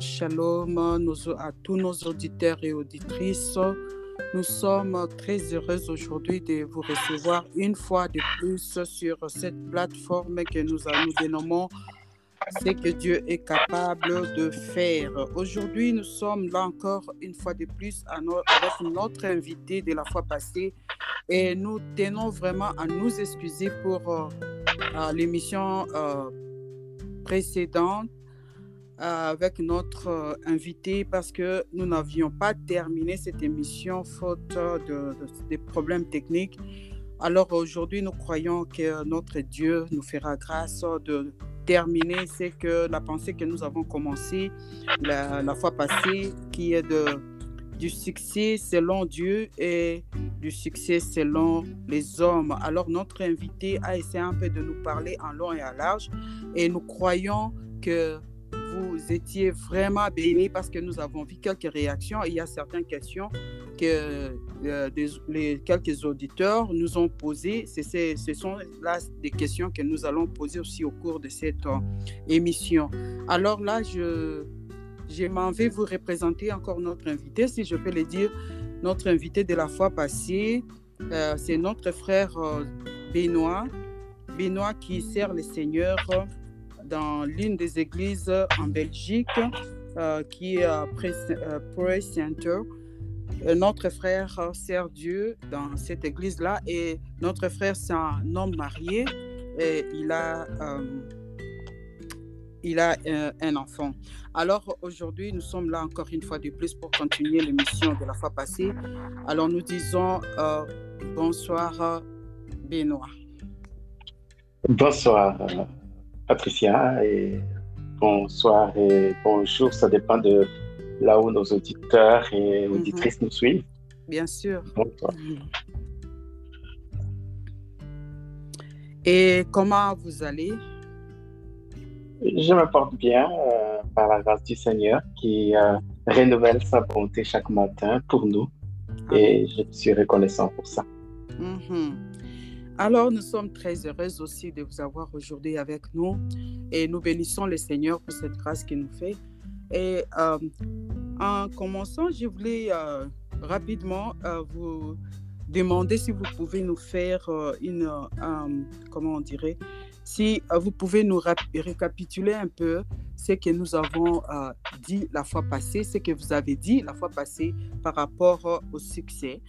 Shalom à tous nos auditeurs et auditrices. Nous sommes très heureux aujourd'hui de vous recevoir une fois de plus sur cette plateforme que nous, nous dénommons ce que Dieu est capable de faire. Aujourd'hui, nous sommes là encore une fois de plus avec notre invité de la fois passée et nous tenons vraiment à nous excuser pour euh, l'émission euh, précédente avec notre invité parce que nous n'avions pas terminé cette émission faute de, des problèmes techniques. Alors aujourd'hui, nous croyons que notre Dieu nous fera grâce de terminer c'est que la pensée que nous avons commencée la, la, fois passée, qui est de, du succès selon Dieu et du succès selon les hommes. Alors notre invité a essayé un peu de nous parler en long et en large et nous croyons que vous étiez vraiment bénis parce que nous avons vu quelques réactions il y a certaines questions que euh, quelques auditeurs nous ont posées. ce sont là des questions que nous allons poser aussi au cours de cette euh, émission. Alors là, je, je m'en vais vous représenter encore notre invité, si je peux le dire. Notre invité de la fois passée, euh, c'est notre frère Benoît. Benoît qui sert le Seigneur dans l'une des églises en Belgique, qui est Praise Center. Euh, notre frère sert Dieu dans cette église-là et notre frère, c'est un homme marié et il a, euh, il a euh, un, enfant. Alors aujourd'hui, nous sommes là encore une fois de plus pour continuer l'émission de la fois passée. Alors nous disons bonsoir Benoît. Bonsoir Patricia et bonsoir et bonjour, ça dépend de là où nos auditeurs et mhm. auditrices nous suivent. Bien sûr. Et comment vous allez? Je me porte bien euh, par la grâce du Seigneur qui euh, renouvelle sa bonté chaque matin pour nous. Et je suis reconnaissant pour ça. Mhm. Alors, nous sommes très heureux aussi de vous avoir aujourd'hui avec nous et nous bénissons le Seigneur pour cette grâce qu'il nous fait. Et euh, en commençant, je voulais euh, rapidement euh, vous demander si vous pouvez nous faire une, comment on dirait, si vous pouvez nous récapituler un peu ce que nous avons la fois passée, ce que vous avez dit la fois passée par rapport au succès,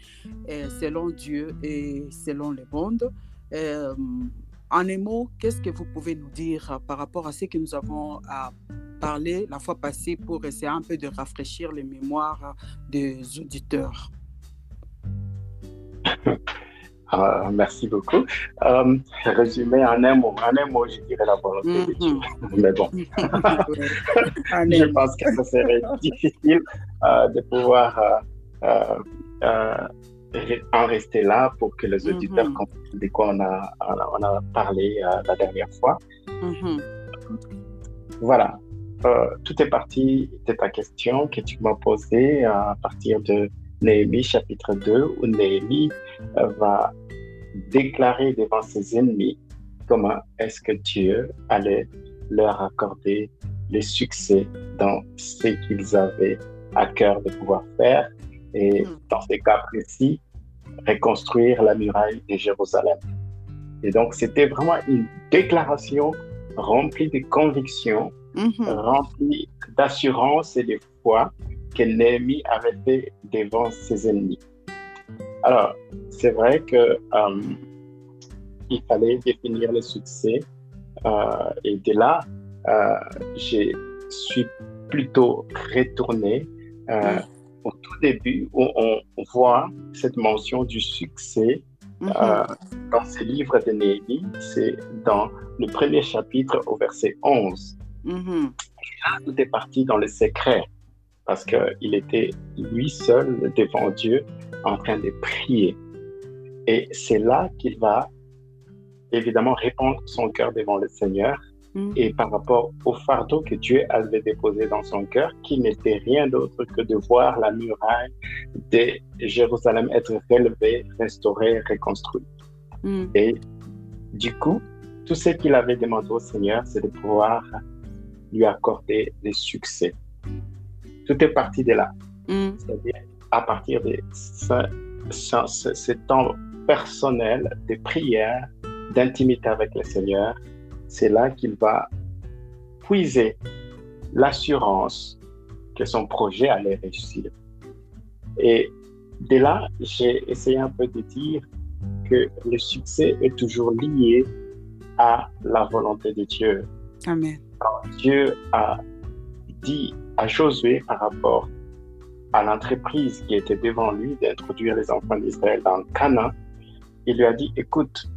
selon Dieu et selon le monde. en un mot, qu'est-ce que vous pouvez nous dire par rapport à ce que nous avons parlé la fois passée pour essayer un peu de rafraîchir les mémoires des auditeurs? Ah, merci beaucoup. Euh, résumé en un mot, en un mot, je dirais la volonté de Dieu. Mhm. Mais bon, je pense que ce serait difficile euh, de pouvoir euh, euh, en rester là pour que les auditeurs mhm. comprennent de quoi on a, on a, parlé la dernière fois. Mhm. Voilà, tout est parti de ta question que tu m'as posée à partir de Néhémie chapitre 2, où Néhémie euh, va déclarer devant ses ennemis comment est-ce que Dieu allait leur accorder le succès dans ce qu'ils avaient à cœur de pouvoir faire et hmm. dans ces cas précis, reconstruire la muraille de Jérusalem. Et donc, c'était vraiment une déclaration remplie de conviction Mhm. rempli d'assurance et de foi que Néhémie avait fait devant ses ennemis. Alors, c'est vrai que euh, il fallait définir le succès euh, et de là, euh, je suis plutôt retourné au tout début où on voit cette mention du succès mhm. dans ce livre de Néhémie, c'est dans le premier chapitre au verset 11. Mm-hmm. tout est parti dans le secret parce qu'il était lui seul devant Dieu en train de prier. Et c'est là qu'il va évidemment répondre son cœur devant le Seigneur mm. et par rapport au fardeau que Dieu avait déposé dans son cœur, qui n'était rien d'autre que de voir la muraille de Jérusalem être relevée, restaurée, reconstruite. Mm. Et du coup, tout ce qu'il avait demandé au Seigneur, c'est de pouvoir lui accorder des succès. Tout est parti de là. Mm. C'est-à-dire à partir de ce, temps personnel de prière, d'intimité avec le Seigneur, c'est là qu'il va puiser l'assurance que son projet allait réussir. Et de là, j'ai essayé un peu de dire que le succès est toujours lié à la volonté de Dieu. Amen. Dieu a dit à Josué par rapport à l'entreprise qui était devant lui d'introduire les enfants d'Israël dans Canaan, il lui a dit, écoute,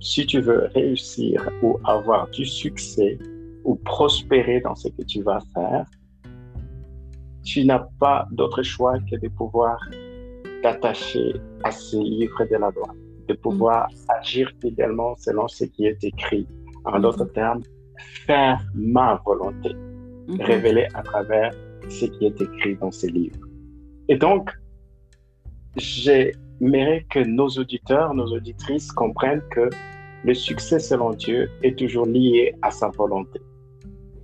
si tu veux réussir ou avoir du succès ou prospérer dans ce que tu vas faire, tu n'as pas d'autre choix que de pouvoir t'attacher à ces livres de la loi, de pouvoir mm. agir fidèlement selon ce qui est écrit. En d'autres termes, faire ma volonté, mm-hmm. révélée à travers ce qui est écrit dans ces livres. Et donc, j'aimerais que nos auditeurs, nos auditrices comprennent que le succès selon Dieu est toujours lié à sa volonté.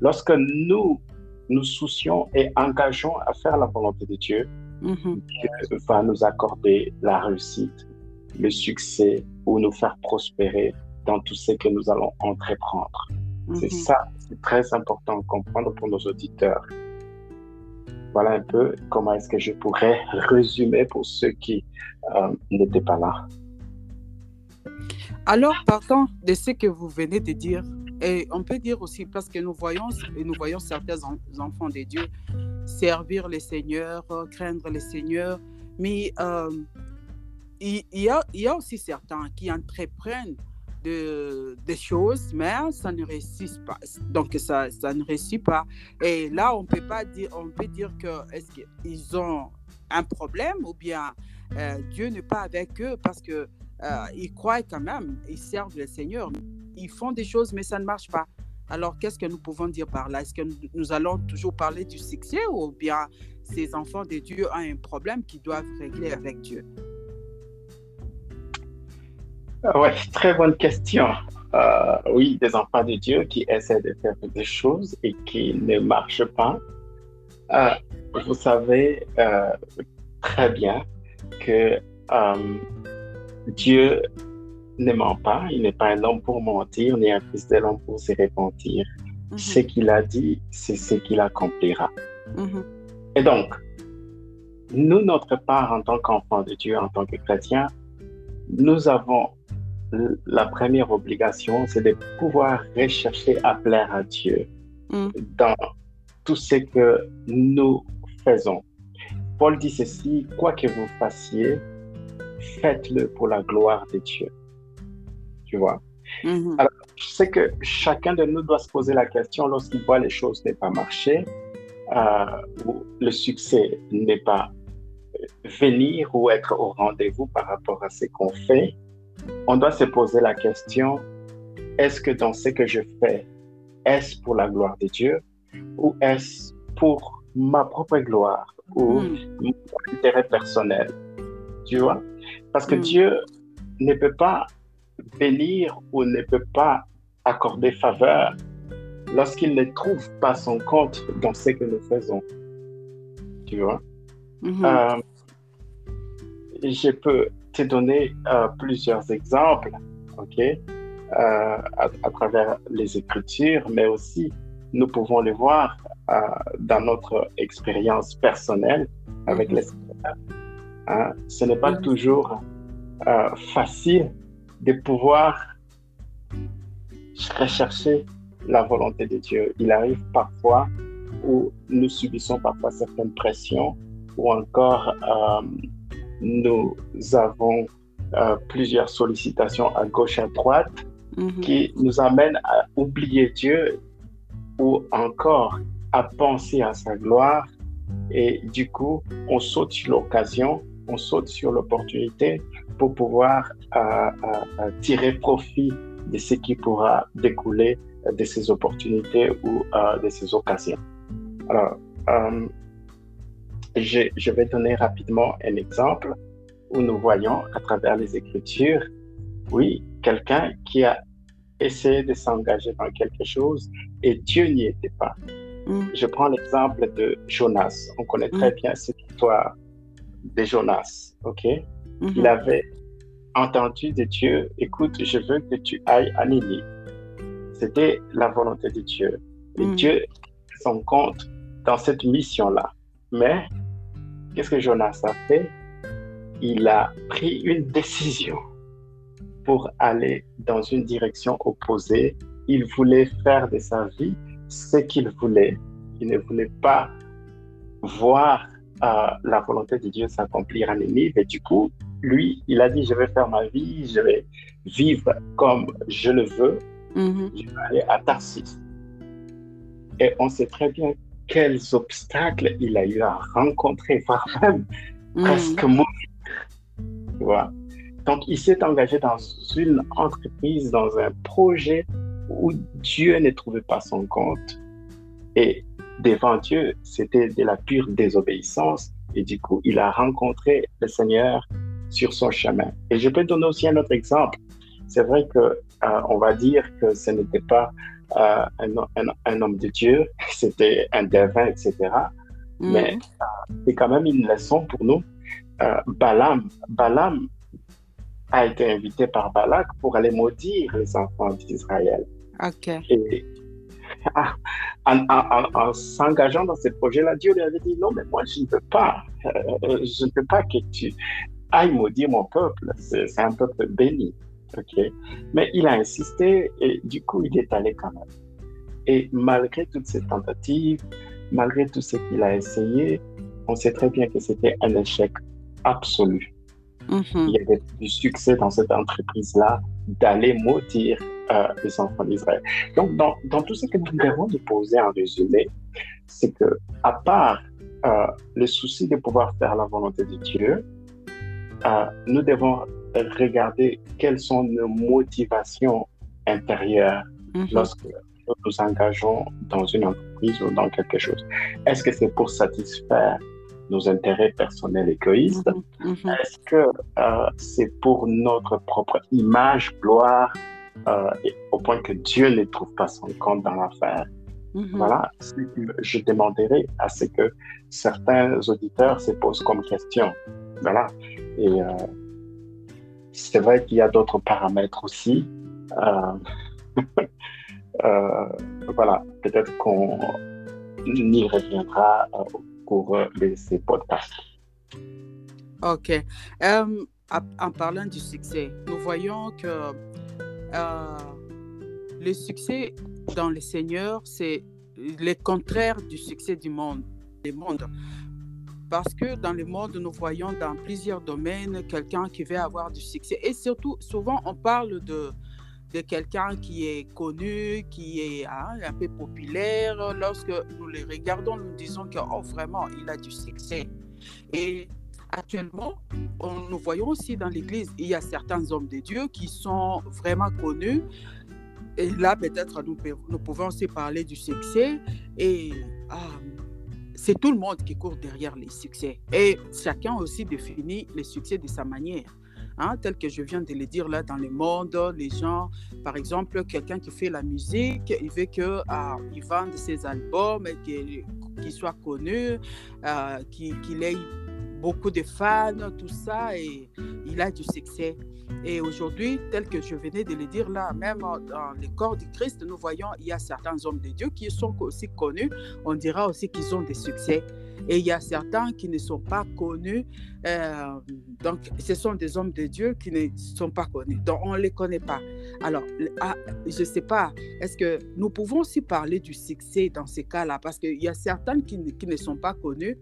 Lorsque nous nous soucions et engageons à faire la volonté de Dieu, mm-hmm. Dieu va nous accorder la réussite, le succès ou nous faire prospérer dans tout ce que nous allons entreprendre. C'est mm-hmm. ça, très important à comprendre pour nos auditeurs. Voilà un peu comment est-ce que je pourrais résumer pour ceux qui euh, n'étaient pas là. Alors, partant de ce que vous venez de dire, et on peut dire aussi, parce que nous voyons, nous voyons certains enfants de Dieu servir le Seigneur, craindre le Seigneur, mais euh, il, y a, il y a aussi certains qui entreprennent de, des choses, mais ça ne réussit pas. Donc, ça, ça ne réussit pas. Et là, on peut pas dire, on peut dire que est-ce qu'ils ont un problème ou bien euh, Dieu n'est pas avec eux parce que euh, ils croient quand même, ils servent le Seigneur, ils font des choses, mais ça ne marche pas. Alors, qu'est-ce que nous pouvons dire par là? Est-ce que nous allons toujours parler du succès ou bien ces enfants de Dieu ont un problème qu'ils doivent régler avec Dieu? Oui, très bonne question. Euh, oui, des enfants de Dieu qui essaient de faire des choses et qui ne marchent pas. Euh, vous savez euh, très bien que Dieu ne ment pas, il n'est pas un homme pour mentir, ni un fils de l'homme pour se repentir. Mhm. Ce qu'il a dit, c'est ce qu'il accomplira. Mhm. Et donc, nous, notre part en tant qu'enfants de Dieu, en tant que chrétiens, nous avons la première obligation, c'est de pouvoir rechercher à plaire à Dieu mhm. dans tout ce que nous faisons. Paul dit ceci, quoi que vous fassiez, faites-le pour la gloire de Dieu. Tu vois? Mm-hmm. Alors, je sais que chacun de nous doit se poser la question lorsqu'il voit les choses ne pas marcher, euh, ou le succès n'est pas euh, venir ou être au rendez-vous par rapport à ce qu'on fait. On doit se poser la question, est-ce que dans ce que je fais, est-ce pour la gloire de Dieu ou est-ce pour ma propre gloire ou mm. mon intérêt personnel? Tu vois? Parce que mm. Dieu ne peut pas bénir ou ne peut pas accorder faveur lorsqu'il ne trouve pas son compte dans ce que nous faisons. Tu vois? Mm-hmm. Euh, je peux te donner euh, plusieurs exemples, OK? Euh, à, travers les Écritures, mais aussi nous pouvons les voir dans notre expérience personnelle avec mm-hmm. les Hein, ce n'est pas toujours euh, facile de pouvoir rechercher la volonté de Dieu. Il arrive parfois où nous subissons parfois certaines pressions ou encore euh, nous avons euh, plusieurs sollicitations à gauche et à droite mm-hmm. qui nous amènent à oublier Dieu ou encore à penser à sa gloire et du coup on saute sur l'occasion on saute sur l'opportunité pour pouvoir euh, euh, tirer profit de ce qui pourra découler de ces opportunités ou de ces occasions. Alors, je, je, vais donner rapidement un exemple où nous voyons à travers les Écritures, oui, quelqu'un qui a essayé de s'engager dans quelque chose et Dieu n'y était pas. Mm. Je prends l'exemple de Jonas. On connaît très mm. bien cette histoire de Jonas. OK? Mm-hmm. Il avait entendu de Dieu, écoute, je veux que tu ailles à Ninive. C'était la volonté de Dieu. Et mm. Dieu son compte dans cette mission-là. Mais qu'est-ce que Jonas a fait? Il a pris une décision pour aller dans une direction opposée. Il voulait faire de sa vie ce qu'il voulait. Il ne voulait pas voir euh, la volonté de Dieu s'accomplir en Ninive. Et du coup, lui, il a dit, je vais faire ma vie, je vais vivre comme je le veux. Mm-hmm. Je vais aller à Tarsis. Et on sait très bien quels obstacles il a eu à rencontrer, voire même presque mourir. Donc, il s'est engagé dans une entreprise, dans un projet où Dieu ne trouvait pas son compte. Et devant Dieu, c'était de la pure désobéissance. Et du coup, il a rencontré le Seigneur sur son chemin. Et je peux donner aussi un autre exemple. C'est vrai que euh, on va dire que ce n'était pas euh, un, homme de Dieu, c'était un devin, etc. Mhm. Mais euh, c'est quand même une leçon pour nous. Balaam, Balaam a été invité par Balak pour aller maudire les enfants d'Israël. Ok. Et ah, en, s'engageant dans ce projet-là, Dieu lui avait dit non, mais moi je ne peux pas, je ne peux pas que tu ailles maudire mon peuple. C'est un peuple béni. Ok Mais il a insisté et du coup, il est allé quand même. Et malgré toutes ces tentatives, malgré tout ce qu'il a essayé, on sait très bien que c'était un échec absolu. Mm-hmm. Il y avait du succès dans cette entreprise-là d'aller maudire euh, les enfants d'Israël. Donc, dans, dans, tout ce que nous devons nous poser en résumé, c'est que, à part euh, le souci de pouvoir faire la volonté de Dieu, euh, nous devons regarder quelles sont nos motivations intérieures mm-hmm. lorsque nous nous engageons dans une entreprise ou dans quelque chose. Est-ce que c'est pour satisfaire nos intérêts personnels égoïstes? Mm-hmm. Mm-hmm. Est-ce que euh, c'est pour notre propre image, gloire, euh, au point que Dieu ne trouve pas son compte dans l'affaire? Voilà, je demanderai à ce que certains auditeurs se posent comme question. Voilà. Et euh, c'est vrai qu'il y a d'autres paramètres aussi. Euh, euh, voilà, peut-être qu'on y reviendra au cours de ces podcasts. OK. en parlant du succès, nous voyons que le succès dans le Seigneur, c'est le contraire du succès du monde. Parce que dans le monde, nous voyons dans plusieurs domaines quelqu'un qui veut avoir du succès. Et surtout, souvent, on parle de, de quelqu'un qui est connu, qui est hein, un peu populaire. Lorsque nous les regardons, nous disons que oh, vraiment, il a du succès. Et actuellement, nous voyons aussi dans l'Église, il y a certains hommes de Dieu qui sont vraiment connus. Et là, peut-être, nous, nous pouvons aussi parler du succès. Et ah, c'est tout le monde qui court derrière les succès. Et chacun aussi définit les succès de sa manière. Hein, tel que je viens de le dire là dans le monde, les gens, par exemple, quelqu'un qui fait la musique, il veut qu'il ah, vende ses albums, qu'il soit connu, euh, qu'il ait beaucoup de fans, tout ça, et il a du succès. Et aujourd'hui, tel que je venais de le dire là, même dans les corps du Christ, nous voyons, il y a certains hommes de Dieu qui sont aussi connus. On dira aussi qu'ils ont des succès. Et il y a certains qui ne sont pas connus. Euh, donc, ce sont des hommes de Dieu qui ne sont pas connus. Donc, on ne les connaît pas. Alors, ah, je ne sais pas, est-ce que nous pouvons aussi parler du succès dans ces cas-là? Parce qu'il y a certains qui, qui ne sont pas connus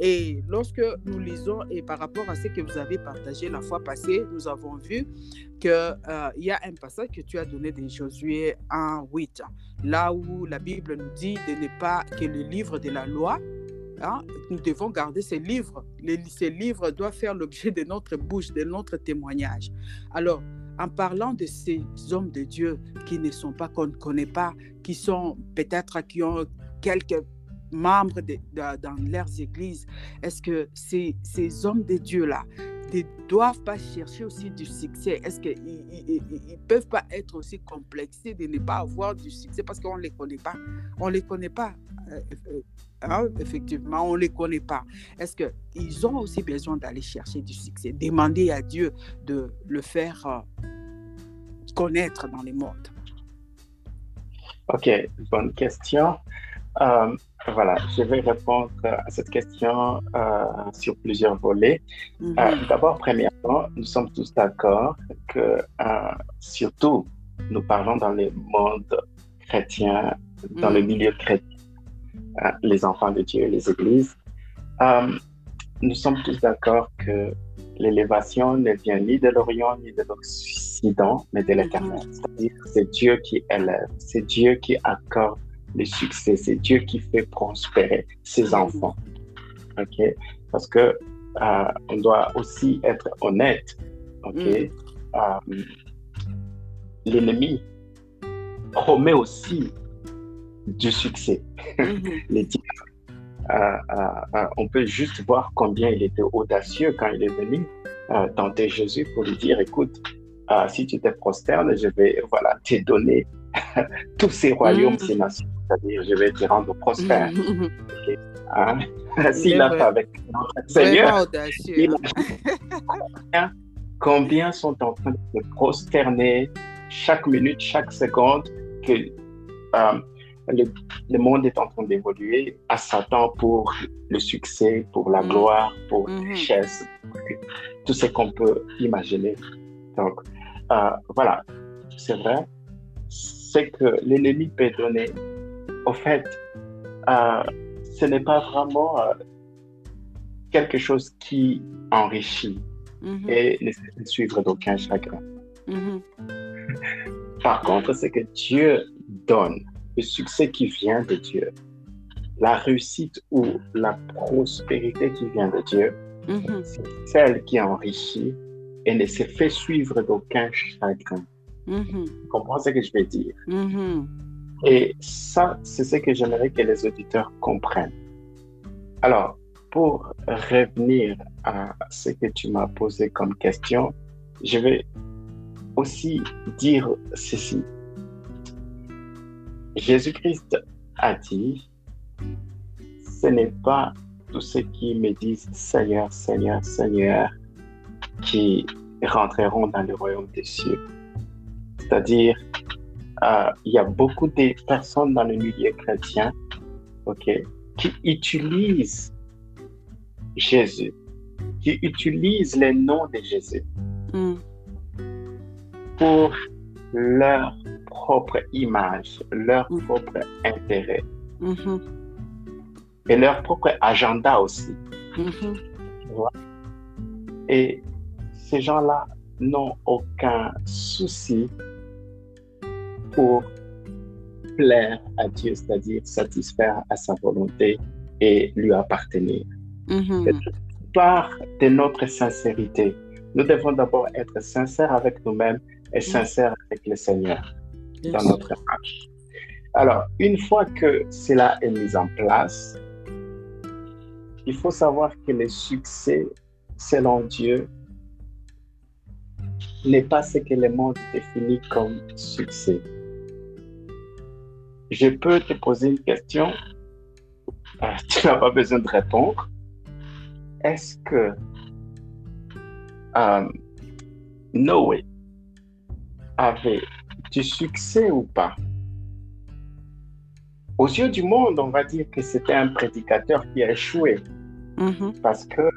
et lorsque nous lisons, et par rapport à ce que vous avez partagé la fois passée, nous avons vu qu'il euh, y a un passage que tu as donné de Josué 1, 8, là où la Bible nous dit de ne pas que le livre de la loi, hein, nous devons garder ces livres. ces livres doivent faire l'objet de notre bouche, de notre témoignage. Alors, en parlant de ces hommes de Dieu qui ne sont pas, qu'on ne connaît pas, qui sont peut-être, qui ont quelques membres dans leurs églises, est-ce que ces, ces hommes de Dieu-là ne doivent pas chercher aussi du succès? Est-ce qu'ils ne peuvent pas être aussi complexés de ne pas avoir du succès? Parce qu'on ne les connaît pas On ne les connaît pas. Euh, euh, hein, effectivement, on ne les connaît pas. Est-ce qu'ils ont aussi besoin d'aller chercher du succès? Demander à Dieu de le faire euh, connaître dans les mondes Ok, bonne question. Voilà, je vais répondre à cette question euh, sur plusieurs volets. Mhm. Euh, d'abord, premièrement, nous sommes tous d'accord que, euh, surtout, nous parlons dans le monde chrétien, dans le mhm. milieu chrétien, les enfants de Dieu, les églises. nous sommes tous d'accord que l'élévation ne vient ni de l'Orient ni de l'Occident, mais de l'Éternel. Mhm. C'est-à-dire c'est Dieu qui élève, c'est Dieu qui accorde le succès. C'est Dieu qui fait prospérer ses enfants. OK? Parce que euh, on doit aussi être honnête. OK? Mm. Euh, l'ennemi promet aussi du succès. Mm-hmm. Euh, on peut juste voir combien il était audacieux quand il est venu tenter Jésus pour lui dire, écoute, si tu te prosternes, je vais voilà, te donner tous ces royaumes, mm. ces nations c'est-à-dire je vais te rendre prospère. Hein? S'il a fait avec notre Seigneur, combien sont en train de se prosterner chaque minute, chaque seconde que euh, le, monde est en train d'évoluer à Satan pour le succès, pour la mm. gloire, pour la mm-hmm. richesse, tout ce qu'on peut imaginer. Donc, euh, voilà, c'est vrai, c'est que l'ennemi peut donner au fait, euh, ce n'est pas vraiment euh, quelque chose qui enrichit mm-hmm. et ne se suivre d'aucun chagrin. Mm-hmm. Par contre, c'est que Dieu donne le succès qui vient de Dieu, la réussite ou la prospérité qui vient de Dieu, mm-hmm. c'est celle qui enrichit et ne se fait suivre d'aucun chagrin. Tu comprends ce que je veux dire? Et ça, c'est ce que j'aimerais que les auditeurs comprennent. Alors, pour revenir à ce que tu m'as posé comme question, je vais aussi dire ceci. Jésus-Christ a dit, ce n'est pas tous ceux qui me disent Seigneur, Seigneur, Seigneur qui rentreront dans le royaume des cieux. C'est-à-dire, euh, il y a beaucoup de personnes dans le milieu chrétien qui utilisent Jésus, qui utilisent les noms de Jésus mm. pour leur propre image, leur mm. propre intérêt mm-hmm. et leur propre agenda aussi. Mm-hmm. Et ces gens-là n'ont aucun souci pour plaire à Dieu, c'est-à-dire satisfaire à sa volonté et lui appartenir. Mm Par de notre sincérité, nous devons d'abord être sincères avec nous-mêmes et mm. sincères avec le Seigneur dans notre marche. Alors, une fois que cela est mis en place, il faut savoir que le succès, selon Dieu, n'est pas ce que le monde définit comme succès je peux te poser une question. Ah, tu n'as pas besoin de répondre. Est-ce que euh, Noé avait du succès ou pas? Aux yeux du monde, on va dire que c'était un prédicateur qui a échoué. Mm-hmm. Parce que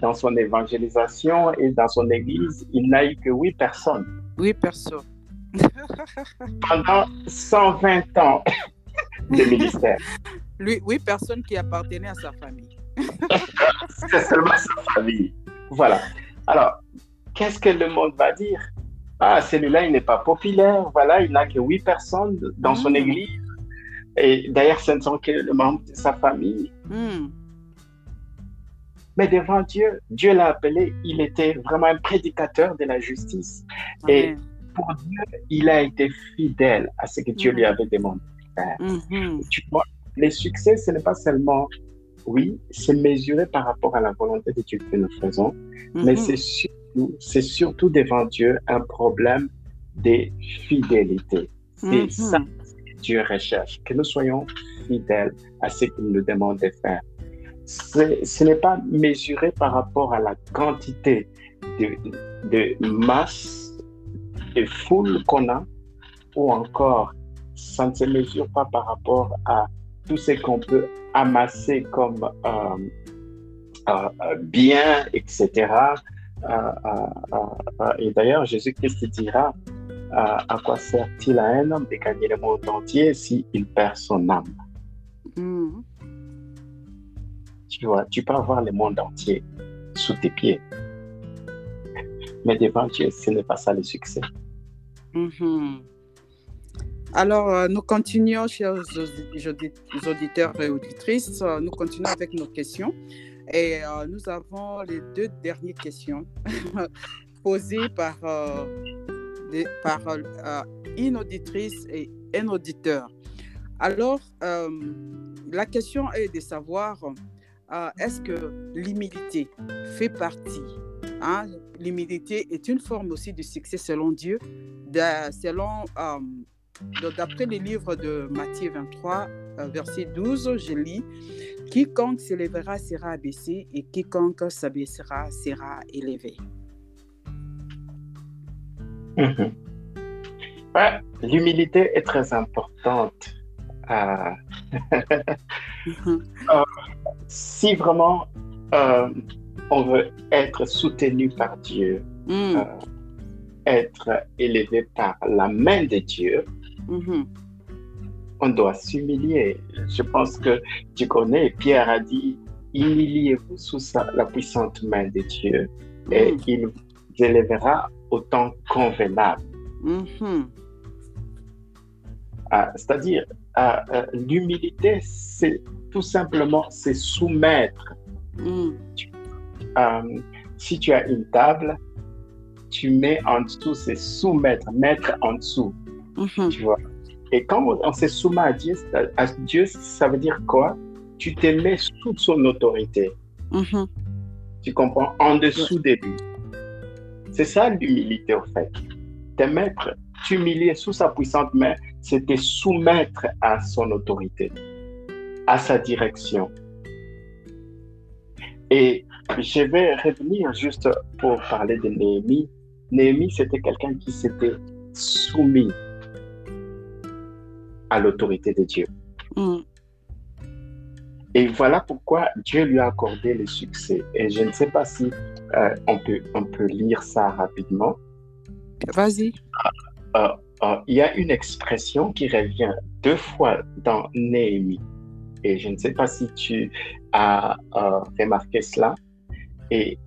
dans son évangélisation et dans son église, il n'a eu que huit personnes. Huit personnes. pendant 120 ans de ministère. Lui, oui, personne qui appartenait à sa famille. C'est seulement sa famille. Voilà. Alors, qu'est-ce que le monde va dire? Ah, celui-là, il n'est pas populaire. Voilà, il n'a que huit personnes dans son hmm. église. Et d'ailleurs, ce ne sont que les membres de sa famille. Hmm. Mais devant Dieu, Dieu l'a appelé, il était vraiment un prédicateur de la justice. Et pour Dieu, il a été fidèle à ce que Dieu lui mhm. avait demandé de faire. Mhm. Tu vois, les succès, ce n'est pas seulement oui, c'est mesuré par rapport à la volonté de Dieu que nous faisons, mais mhm. c'est surtout, c'est surtout devant Dieu un problème de fidélité. C'est mhm. ça que Dieu recherche, que nous soyons fidèles à ce qu'il nous demande de faire. Ce n'est pas mesuré par rapport à la quantité de, de masse, de foule qu'on a, ou encore ça ne se mesure pas par rapport à tout ce qu'on peut amasser comme euh, euh, euh, bien, etc. et d'ailleurs, Jésus-Christ dira à quoi sert-il à un homme de gagner le monde entier s'il perd son âme? Hmm. Tu vois, tu peux avoir le monde entier sous tes pieds. Mais devant Dieu, ce n'est pas ça le succès. Hmm. Alors, euh, nous continuons, chers auditeurs et auditrices, euh, nous continuons avec nos questions. Et euh, nous avons les deux dernières questions posées par, par une auditrice et un auditeur. Alors, la question est de savoir, est-ce que l'humilité fait partie hein? L'humilité est une forme aussi de succès selon Dieu, de, selon D'après les livres de Matthieu 23, euh, verset 12, je lis Quiconque s'élèvera sera abaissé et quiconque s'abaissera sera élevé. Mhm. L'humilité est très importante. Euh, euh, si vraiment on veut être soutenu par Dieu, mm. être élevé par la main de Dieu, Mhm. On doit s'humilier. Je pense que tu connais, Pierre a dit, humiliez-vous sous la puissante main de Dieu et mhm. il vous élèvera au temps convenable. Mhm. Ah, c'est-à-dire, ah, euh, l'humilité, c'est tout simplement se soumettre. Euh, si tu as une table, tu mets en dessous, c'est soumettre, mettre en dessous. Mhm. Tu vois. Et quand on, se soumet à Dieu, à Dieu, ça veut dire quoi? Tu te mets sous son autorité. Mhm. Tu comprends? En dessous de lui. C'est ça l'humilité, en fait. Te mettre, t'humilier sous sa puissante main, c'est te soumettre à son autorité, à sa direction. Et je vais revenir juste pour parler de Néhémie. Néhémie, c'était quelqu'un qui s'était soumis à l'autorité de Dieu. Mm. Et voilà pourquoi Dieu lui a accordé le succès. Et je ne sais pas si euh, on, peut, on peut lire ça rapidement. Vas-y. Euh, euh, il y a une expression qui revient deux fois dans Néhémie. Et je ne sais pas si tu as remarqué cela. Et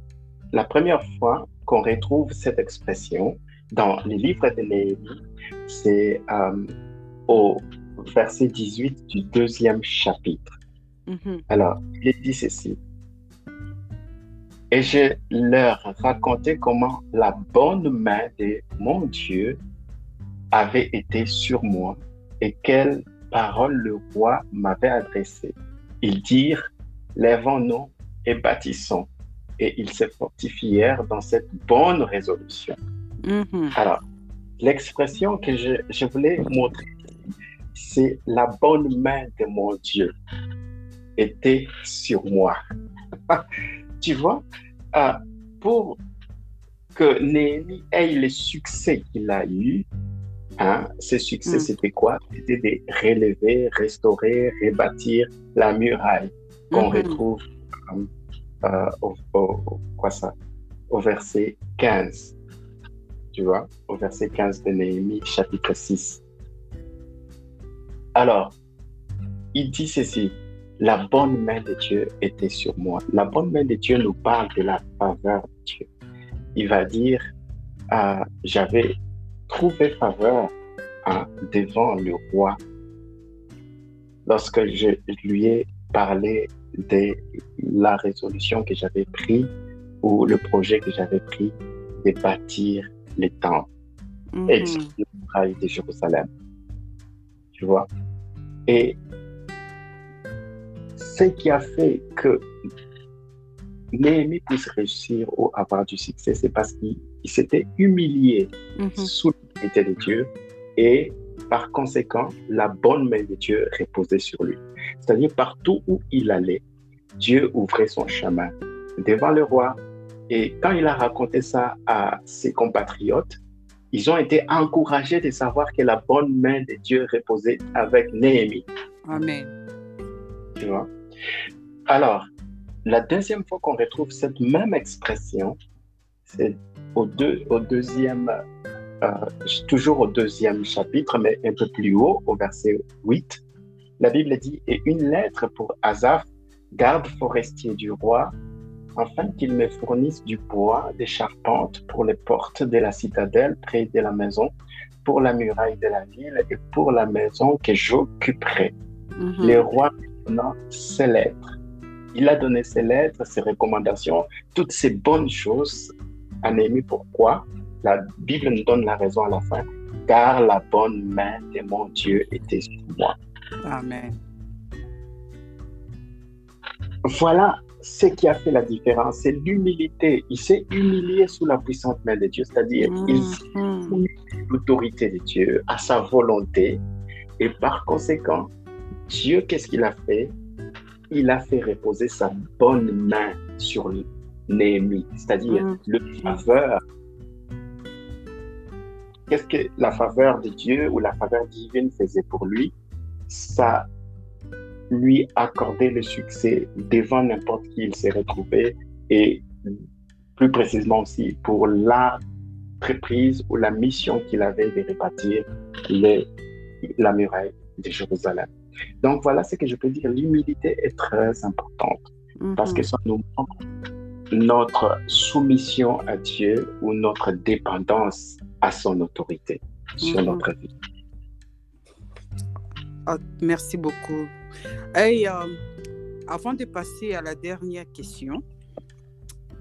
la première fois qu'on retrouve cette expression dans les livres de Néhémie, c'est au verset 18 du deuxième chapitre. Mhm. Alors, il dit ceci. Et je leur racontais comment la bonne main de mon Dieu avait été sur moi et quelles paroles le roi m'avait adressées. Ils dirent, lèvons-nous et bâtissons. Et ils se fortifièrent dans cette bonne résolution. Mhm. Alors, l'expression que je, je voulais montrer c'est la bonne main de mon Dieu était sur moi. tu vois, euh, pour que Néhémie ait le succès qu'il a eu, hein, ce succès, mm. c'était quoi? C'était de relever, restaurer, rebâtir la muraille qu'on mm-hmm. retrouve euh, au, quoi ça, au verset 15. Tu vois, au verset 15 de Néhémie, chapitre 6. Alors, il dit ceci, la bonne main de Dieu était sur moi. La bonne main de Dieu nous parle de la faveur de Dieu. Il va dire, euh, j'avais trouvé faveur hein, devant le roi lorsque je lui ai parlé de la résolution que j'avais prise ou le projet que j'avais pris de bâtir les temples et -hmm. de Jérusalem. Tu vois? Et ce qui a fait que Néhémie puisse réussir ou avoir du succès, c'est parce qu'il s'était humilié mhm. sous l'autorité de Dieu et par conséquent, la bonne main de Dieu reposait sur lui. C'est-à-dire partout où il allait, Dieu ouvrait son chemin devant le roi. Et quand il a raconté ça à ses compatriotes, ils ont été encouragés de savoir que la bonne main de Dieu reposait avec Néhémie. Amen. Tu vois? Alors, la deuxième fois qu'on retrouve cette même expression, c'est au, au deuxième, euh, toujours au deuxième chapitre, mais un peu plus haut, au verset 8. La Bible dit Et une lettre pour Azaph, garde forestier du roi, afin qu'il me fournisse du bois, des charpentes pour les portes de la citadelle près de la maison, pour la muraille de la ville et pour la maison que j'occuperai. Mhm. Le roi donna ses lettres. Il a donné ses lettres, ses recommandations, toutes ces bonnes choses à Néhémie. Pourquoi? La Bible nous donne la raison à la fin. Car la bonne main de mon Dieu était sur moi. Amen. Voilà ce qui a fait la différence, c'est l'humilité. Il s'est humilié sous la puissante main de Dieu, c'est-à-dire mm, il s'est mm. l'autorité de Dieu, à sa volonté. Et par conséquent, Dieu, qu'est-ce qu'il a fait? Il a fait reposer sa bonne main sur Néhémie, c'est-à-dire mm. le faveur. Qu'est-ce que la faveur de Dieu ou la faveur divine faisait pour lui? Ça lui accorder le succès devant n'importe qui il s'est retrouvé et plus précisément aussi pour l'entreprise ou la mission qu'il avait de rebâtir la muraille de Jérusalem. Donc voilà ce que je peux dire. L'humilité est très importante parce que mhm. ça nous montre notre soumission à Dieu ou notre dépendance à son autorité sur mhm. notre vie. Ah, merci beaucoup. Euh, avant de passer à la dernière question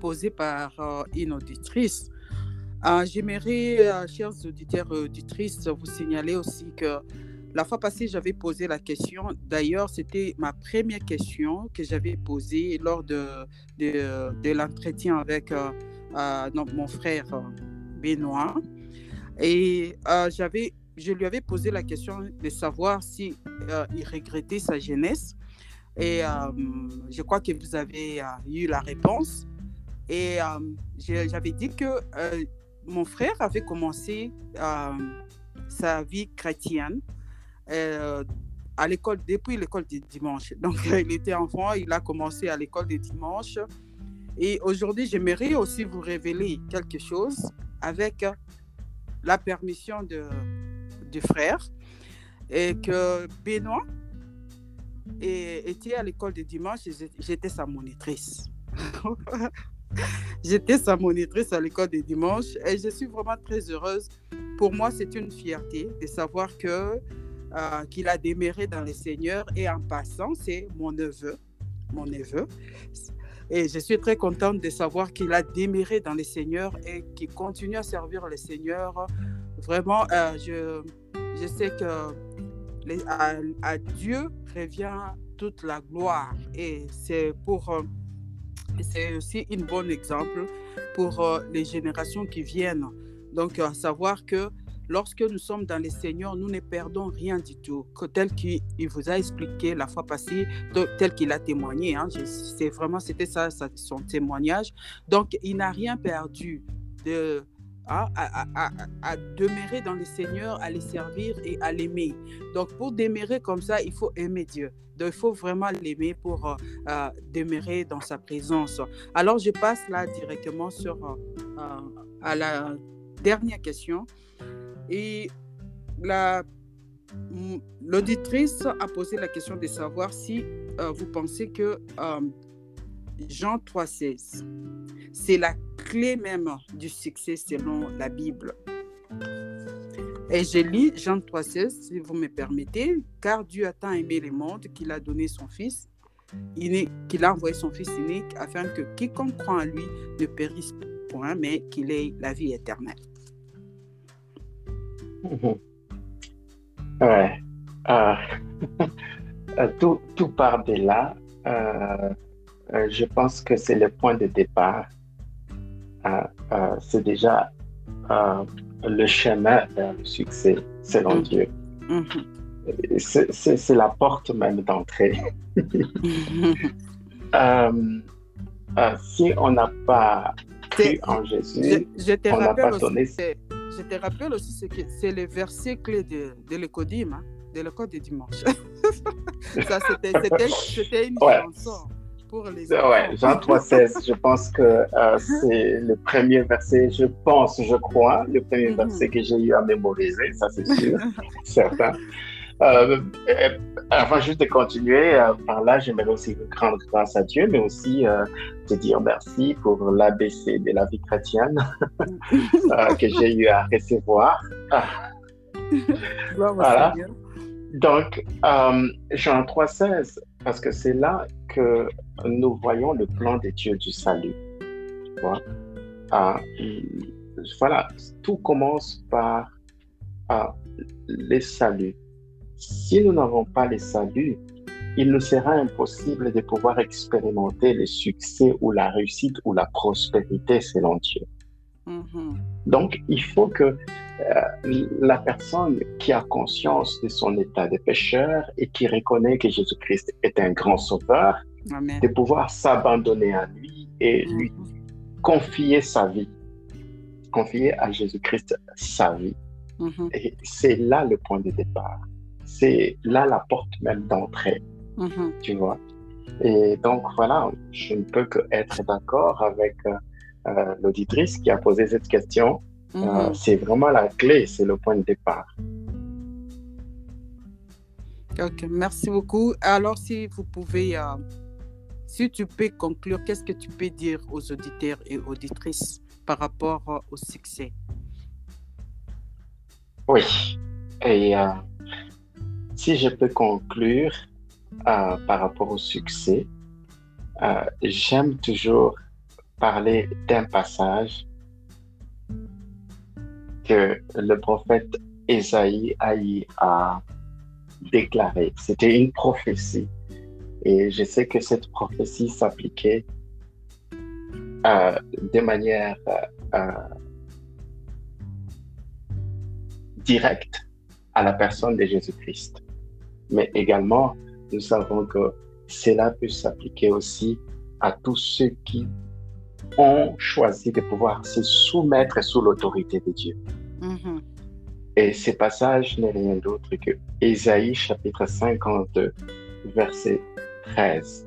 posée par euh, une auditrice, euh, j'aimerais, chers auditeurs et auditrices, vous signaler aussi que la fois passée, j'avais posé la question. D'ailleurs, c'était ma première question que j'avais posée lors de, de, de l'entretien avec mon frère Benoît. Et j'avais je lui avais posé la question de savoir si euh, il regrettait sa jeunesse. Et euh, je crois que vous avez euh, eu la réponse. Et j'avais dit que mon frère avait commencé sa vie chrétienne à l'école depuis l'école du dimanche. Donc, il était enfant, il a commencé à l'école du dimanche. Et aujourd'hui, j'aimerais aussi vous révéler quelque chose avec la permission de, du frère et que Benoît était à l'école de dimanche j'étais sa monitrice. j'étais sa monitrice à l'école de dimanche et je suis vraiment très heureuse. Pour moi, c'est une fierté de savoir que euh, qu'il a démarré dans le Seigneur et en passant, c'est mon neveu, mon neveu. Et je suis très contente de savoir qu'il a démarré dans le Seigneur et qu'il continue à servir le Seigneur. Vraiment, euh, je, je sais que à, Dieu revient toute la gloire et c'est pour euh, c'est aussi un bon exemple pour euh, les générations qui viennent. Donc, à savoir que lorsque nous sommes dans le Seigneur, nous ne perdons rien du tout, tel qu'il vous a expliqué la fois passée, tel qu'il a témoigné. Hein, c'est vraiment, c'était ça, son témoignage. Donc, il n'a rien perdu de, à, demeurer dans le Seigneur, à les servir et à l'aimer. Donc, pour demeurer comme ça, il faut aimer Dieu. Donc, il faut vraiment l'aimer pour euh, euh, demeurer dans sa présence. Alors, je passe là directement sur euh, à la dernière question. Et l'auditrice a posé la question de savoir si vous pensez que Jean 3,16, c'est la clé même du succès selon la Bible. Et je lis Jean 3,16, si vous me permettez, car Dieu a tant aimé le monde qu'il a donné son Fils, qu'il a envoyé son Fils unique afin que quiconque croit en lui ne périsse point, mais qu'il ait la vie éternelle. Ouais. Ah. tout, tout part de là je pense que c'est le point de départ. c'est déjà le chemin vers le succès, selon mm. Dieu. Mm-hmm. C'est la porte même d'entrée. si on n'a pas cru en Jésus, on n'a pas donné je te rappelle aussi que c'est le verset clé de, de l'écodime, hein, de l'école du dimanche. Ça, c'était une chanson. Pour les ouais, Jean 3,16, je pense que euh, c'est le premier verset, je pense, je crois, le premier mhm. verset que j'ai eu à mémoriser, ça c'est sûr, certain. Euh, euh, avant juste de continuer euh, par là, j'aimerais aussi rendre grâce à Dieu, mais aussi te dire merci pour l'ABC de la vie chrétienne que j'ai eu à recevoir. voilà. Donc, Jean 3,16, parce que c'est là que nous voyons le plan de Dieu du salut. Tu vois? voilà, tout commence par les saluts si nous n'avons pas le salut, il nous sera impossible de pouvoir expérimenter le succès ou la réussite ou la prospérité selon Dieu. Mm-hmm. Donc, il faut que euh, la personne qui a conscience de son état de pécheur et qui reconnaît que Jésus-Christ est un grand sauveur, de pouvoir s'abandonner à lui et lui mm-hmm. confier sa vie, confier à Jésus-Christ sa vie. Mm-hmm. Et c'est là le point de départ c'est là la porte même d'entrée, mm-hmm. tu vois. Et donc voilà, je ne peux que être d'accord avec euh, euh, l'auditrice qui a posé cette question. Euh, mm-hmm. c'est vraiment la clé, c'est le point de départ. Ok, merci beaucoup. Alors, si vous pouvez, si tu peux conclure, qu'est-ce que tu peux dire aux auditeurs et auditrices par rapport au succès? Oui. Et si je peux conclure euh, par rapport au succès, euh, j'aime toujours parler d'un passage que le prophète Esaïe a déclaré. C'était une prophétie. Et je sais que cette prophétie s'appliquait euh, de manière directe à la personne de Jésus-Christ mais également, nous savons que cela peut s'appliquer aussi à tous ceux qui ont choisi de pouvoir se soumettre sous l'autorité de Dieu. Mm-hmm. Et ce passage n'est rien d'autre que Ésaïe chapitre 52, verset 13.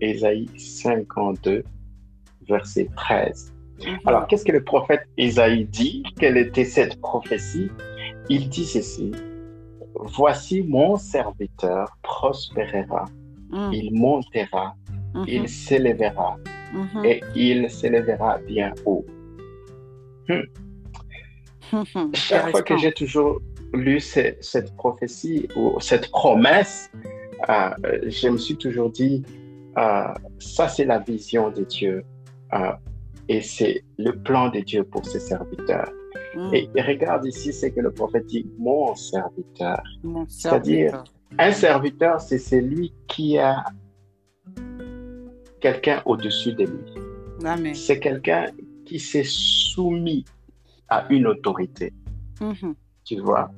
Ésaïe 52, verset 13. Mm-hmm. Alors, qu'est-ce que le prophète Ésaïe dit? Quelle était cette prophétie? Il dit ceci Voici mon serviteur prospérera, mm. il montera, il s'élèvera mm-hmm. et il s'élèvera bien haut. Hmm. Chaque fois que j'ai toujours lu cette prophétie ou cette promesse, euh, je me suis toujours dit, euh, ça c'est la vision de Dieu euh, et c'est le plan de Dieu pour ses serviteurs. Mm. Et, regarde ici, c'est que le prophète dit mon serviteur. C'est-à-dire, un serviteur, c'est celui qui a quelqu'un au-dessus de lui. C'est quelqu'un qui s'est soumis à une autorité. Mm-hmm. Tu vois?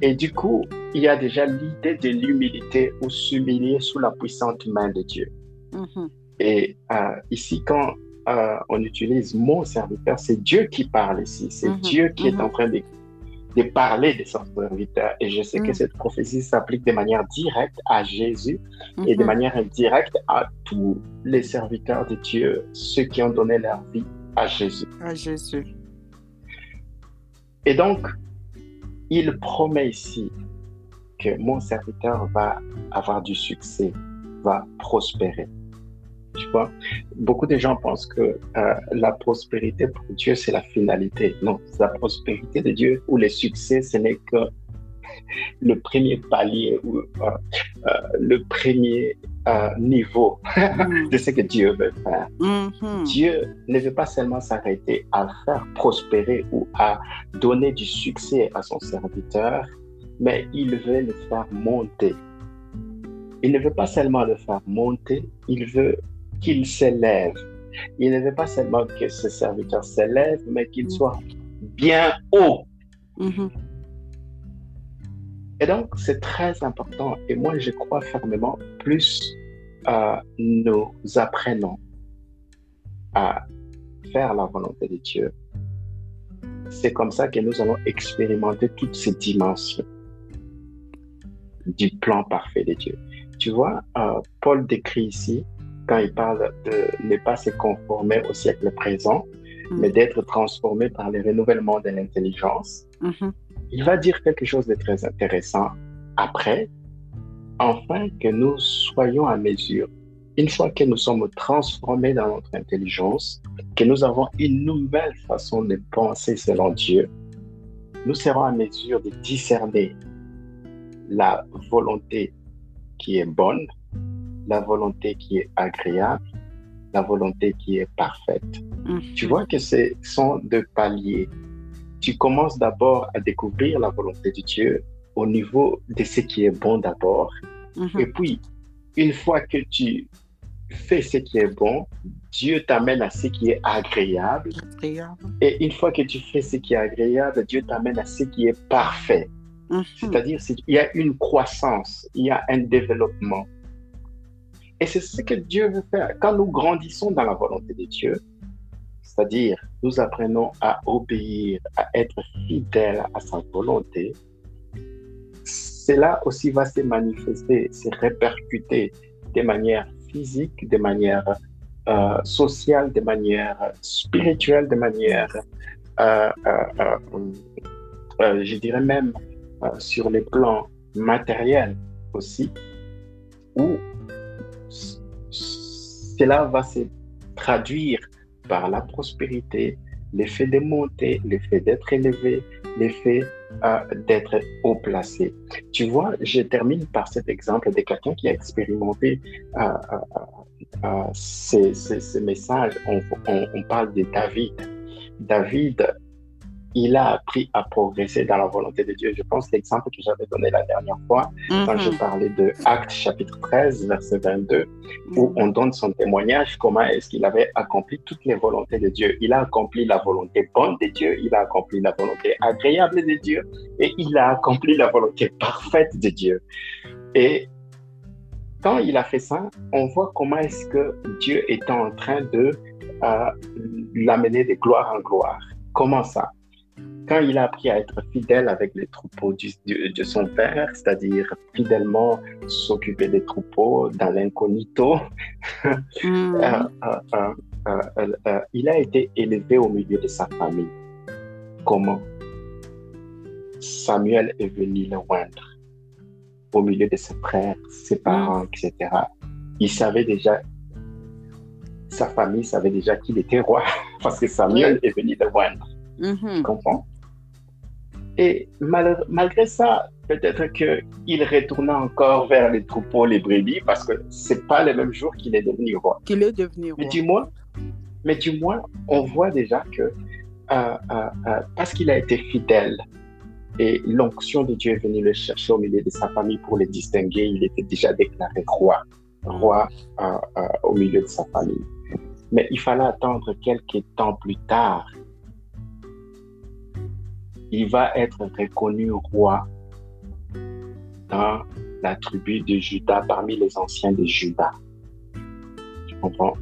Et du coup, il y a déjà l'idée de l'humilité ou s'humilier sous la puissante main de Dieu. Mm-hmm. Et euh, ici, quand euh, on utilise mon serviteur, c'est Dieu qui parle ici. C'est mhm. Dieu qui est en train de, de, parler de son serviteur. Et je sais que mhm. cette prophétie s'applique de manière directe à Jésus et de manière indirecte à tous les serviteurs de Dieu, ceux qui ont donné leur vie à Jésus. À Jésus. Et donc, il promet ici que mon serviteur va avoir du succès, va prospérer. Tu vois, beaucoup de gens pensent que euh, la prospérité pour Dieu, c'est la finalité. Non, la prospérité de Dieu ou le succès, ce n'est que le premier palier ou euh, euh, le premier niveau mm. de ce que Dieu veut faire. Mm-hmm. Dieu ne veut pas seulement s'arrêter à faire prospérer ou à donner du succès à son serviteur, mais il veut le faire monter Il ne veut pas seulement le faire monter, il veut qu'il s'élève. Il ne veut pas seulement que ce serviteur s'élève, mais qu'il soit bien haut. Mm-hmm. Et donc, c'est très important. Et moi, je crois fermement, plus euh, nous apprenons à faire la volonté de Dieu, c'est comme ça que nous allons expérimenter toutes ces dimensions du plan parfait de Dieu. Tu vois, euh, Paul décrit ici, quand il parle de ne pas se conformer au siècle présent, mm. mais d'être transformé par le renouvellement de l'intelligence, mm-hmm. il va dire quelque chose de très intéressant après, afin que nous soyons à mesure une fois que nous sommes transformés dans notre intelligence, que nous avons une nouvelle façon de penser selon Dieu, nous serons à mesure de discerner la volonté qui est bonne, la volonté qui est agréable, la volonté qui est parfaite. Mhm. Tu vois que ce sont deux paliers. Tu commences d'abord à découvrir la volonté de Dieu au niveau de ce qui est bon d'abord. Mhm. Et puis, une fois que tu fais ce qui est bon, Dieu t'amène à ce qui est agréable. Et une fois que tu fais ce qui est agréable, Dieu t'amène à ce qui est parfait. Mhm. C'est-à-dire qu'il y a une croissance, il y a un développement. Et c'est ce que Dieu veut faire. Quand nous grandissons dans la volonté de Dieu, c'est-à-dire nous apprenons à obéir, à être fidèles à sa volonté, cela aussi va se manifester, se répercuter de manière physique, de manière euh, sociale, de manière spirituelle, de manière, euh, euh, je dirais même sur les plans matériels aussi, où cela va se traduire par la prospérité, l'effet de monter, l'effet d'être élevé, l'effet d'être haut placé. Tu vois, je termine par cet exemple de quelqu'un qui a expérimenté euh, euh, euh, ces, messages. On, on, parle de David. David il a appris à progresser dans la volonté de Dieu. Je pense l'exemple que j'avais donné la dernière fois, quand je mhm. parlais de Actes chapitre 13, verset 22, où mhm. on donne son témoignage, comment est-ce qu'il avait accompli toutes les volontés de Dieu. Il a accompli la volonté bonne de Dieu, il a accompli la volonté agréable de Dieu, et il a accompli la volonté parfaite de Dieu. Et quand il a fait ça, on voit comment est-ce que Dieu est en train de euh, l'amener de gloire en gloire. Comment ça? Quand il a appris à être fidèle avec les troupeaux de son père, c'est-à-dire fidèlement s'occuper des troupeaux dans l'incognito, hmm. euh, euh, euh, il a été élevé au milieu de sa famille. Comment? Samuel est venu le moindre au milieu de ses frères, ses parents, etc. Il savait déjà, sa famille savait déjà qu'il était roi parce que Samuel est venu le moindre. Mm-hmm. Tu comprends? Et malgré ça, peut-être qu'il retourna encore vers les troupeaux, les brebis, parce que c'est pas le même jour qu'il est devenu roi. Qu'il est devenu roi. Mais du moins, mais du moins on voit déjà que euh, euh, euh, parce qu'il a été fidèle et l'onction de Dieu est venue le chercher au milieu de sa famille pour le distinguer, il était déjà déclaré roi, roi au milieu de sa famille. Mais il fallait attendre quelques temps plus tard il va être reconnu roi dans la tribu de Juda, parmi les anciens de Juda. Tu comprends?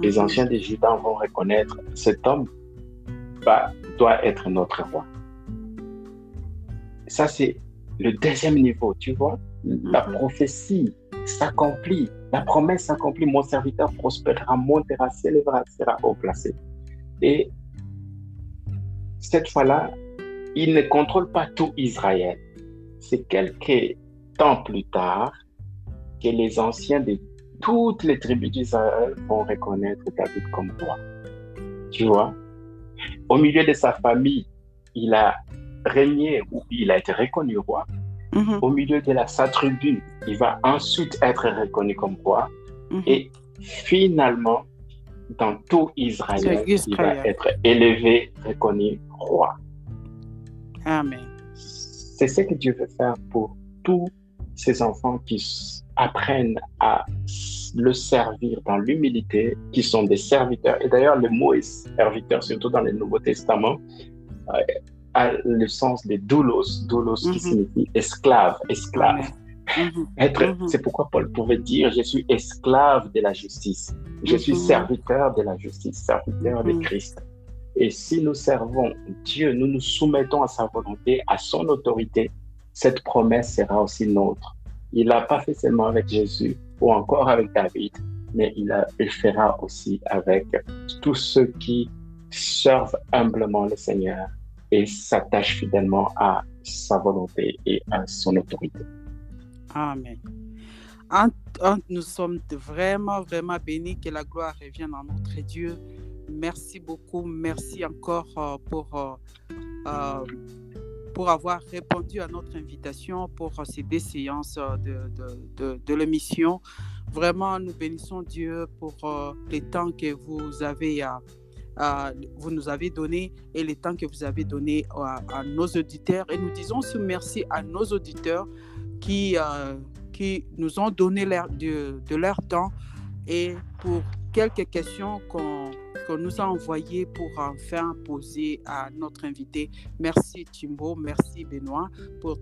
Les mhm. anciens de Juda vont reconnaître cet homme doit être notre roi. Ça, c'est le deuxième niveau, tu vois? La mhm. prophétie s'accomplit, la promesse s'accomplit. Mon serviteur prospérera, montera, s'élèvera, sera haut placé. Et cette fois-là, il ne contrôle pas tout Israël. C'est quelques temps plus tard que les anciens de toutes les tribus d'Israël vont reconnaître David comme roi. Tu vois? Au milieu de sa famille, il a régné ou il a été reconnu roi. Mm-hmm. Au milieu de la, sa tribu, il va ensuite être reconnu comme roi. Mm-hmm. Et finalement, dans tout Israël, il va être élevé, reconnu roi. Amen. C'est ce que Dieu veut faire pour tous ses enfants qui, apprennent à le servir dans l'humilité, qui sont des serviteurs. Et d'ailleurs, le mot serviteur, surtout dans le Nouveau Testament, euh, a le sens de doulos, doulos qui mhm. signifie esclave, esclave. Mhm. Être, mhm. c'est pourquoi Paul pouvait dire, je suis esclave de la justice, je suis serviteur de la justice, serviteur de Christ. Et si nous servons Dieu, nous nous soumettons à sa volonté, à son autorité, cette promesse sera aussi nôtre. Il l'a pas fait seulement avec Jésus ou encore avec David, mais il, il fera aussi avec tous ceux qui servent humblement le Seigneur et s'attachent fidèlement à sa volonté et à son autorité. Amen. nous sommes vraiment, vraiment bénis que la gloire revienne à notre Dieu. Merci beaucoup. Merci encore euh, pour euh, euh, pour avoir répondu à notre invitation pour ces deux séances de, de, de, l'émission. Vraiment, nous bénissons Dieu pour les temps que vous avez vous nous avez donné et les temps que vous avez donné à, nos auditeurs. Et nous disons aussi merci à nos auditeurs qui, qui nous ont donné de, de leur temps et pour quelques questions qu'on qu'on nous a envoyées pour enfin poser à notre invité. Merci Timbo, merci Benoît pour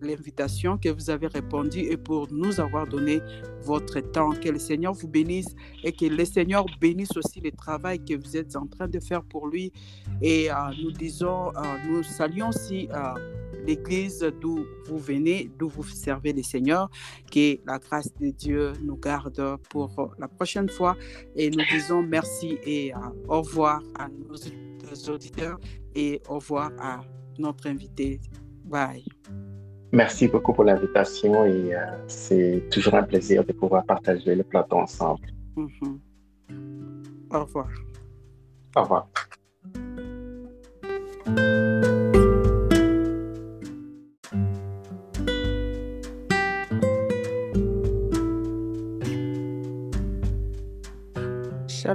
l'invitation que vous avez répondu et pour nous avoir donné votre temps. Que le Seigneur vous bénisse et que le Seigneur bénisse aussi le travail que vous êtes en train de faire pour lui. Et euh, nous disons, euh, nous saluons aussi euh, l'église d'où vous venez, d'où vous servez le Seigneur. Que la grâce de Dieu nous garde pour la prochaine fois. Et nous disons merci et au revoir à nos auditeurs et au revoir à notre invité. Bye. Merci beaucoup pour l'invitation et euh, c'est toujours un plaisir de pouvoir partager le plateau ensemble. Mm-hmm. Au revoir. Au revoir.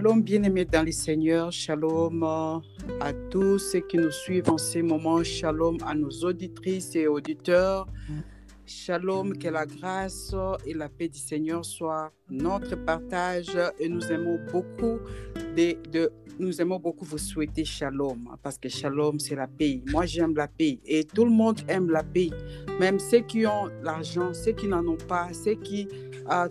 Shalom, bien-aimés dans le Seigneur. Shalom euh, à tous ceux qui nous suivent en ces moments. Shalom à nos auditrices et auditeurs. Shalom, que la grâce et la paix du Seigneur soient notre partage et nous aimons beaucoup de, de nous aimons beaucoup vous souhaiter shalom, parce que shalom, c'est la paix. Moi, j'aime la paix et tout le monde aime la paix. Même ceux qui ont l'argent, ceux qui n'en ont pas, ceux qui euh,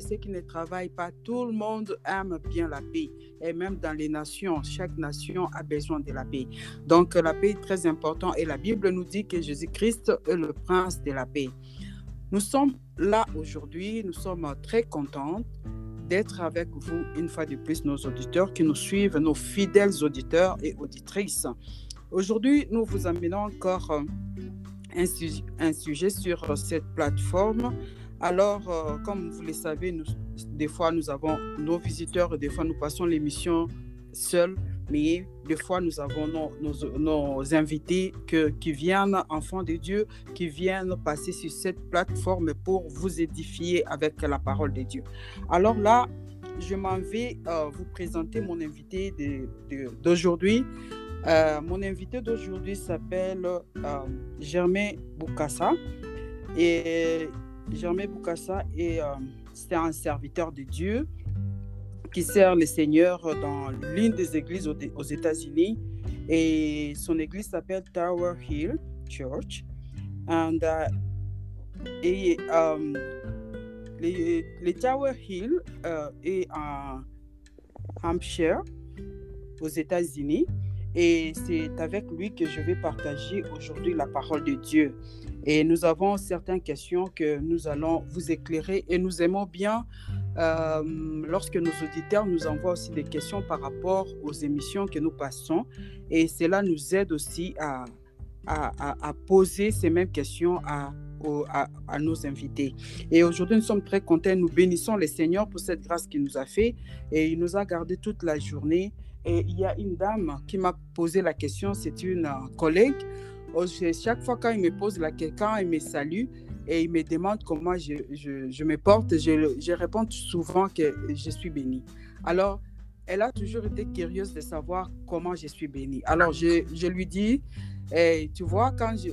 ceux qui ne travaillent pas, tout le monde aime bien la paix. Et même dans les nations, chaque nation a besoin de la paix. Donc, la paix est très importante et la Bible nous dit que Jésus-Christ est le prince de la paix. Nous sommes là aujourd'hui, nous sommes très contents d'être avec vous une fois de plus, nos auditeurs qui nous suivent, nos fidèles auditeurs et auditrices. Aujourd'hui, nous vous amenons encore un, sujet, un sujet sur cette plateforme. Alors, euh, comme vous le savez, nous, des fois, nous avons nos visiteurs, des fois, nous passons l'émission seuls, mais des fois, nous avons nos, invités que, qui viennent, enfants de Dieu, qui viennent passer sur cette plateforme pour vous édifier avec la parole de Dieu. Alors là, je m'en vais euh, vous présenter mon invité d'aujourd'hui. Euh, mon invité d'aujourd'hui s'appelle Germain Boukassa. Et Germain Boukassa est c'est un serviteur de Dieu qui sert le Seigneur dans l'une des églises aux, États-Unis. Et son église s'appelle Tower Hill Church. And, uh, et um, le, Tower Hill est en Hampshire, aux États-Unis. Et c'est avec lui que je vais partager aujourd'hui la parole de Dieu. Et nous avons certaines questions que nous allons vous éclairer et nous aimons bien euh, lorsque nos auditeurs nous envoient aussi des questions par rapport aux émissions que nous passons. Et cela nous aide aussi à, poser ces mêmes questions à, nos invités. Et aujourd'hui, nous sommes très contents. Nous bénissons le Seigneur pour cette grâce qu'il nous a fait. Et il nous a gardé toute la journée. Et il y a une dame qui m'a posé la question, c'est une collègue. Oh, chaque fois qu'il me pose la question, il me salue et il me demande comment je, me porte, je, réponds souvent que je suis bénie. Alors, elle a toujours été curieuse de savoir comment je suis bénie. Alors, je, lui dis, tu vois, quand je,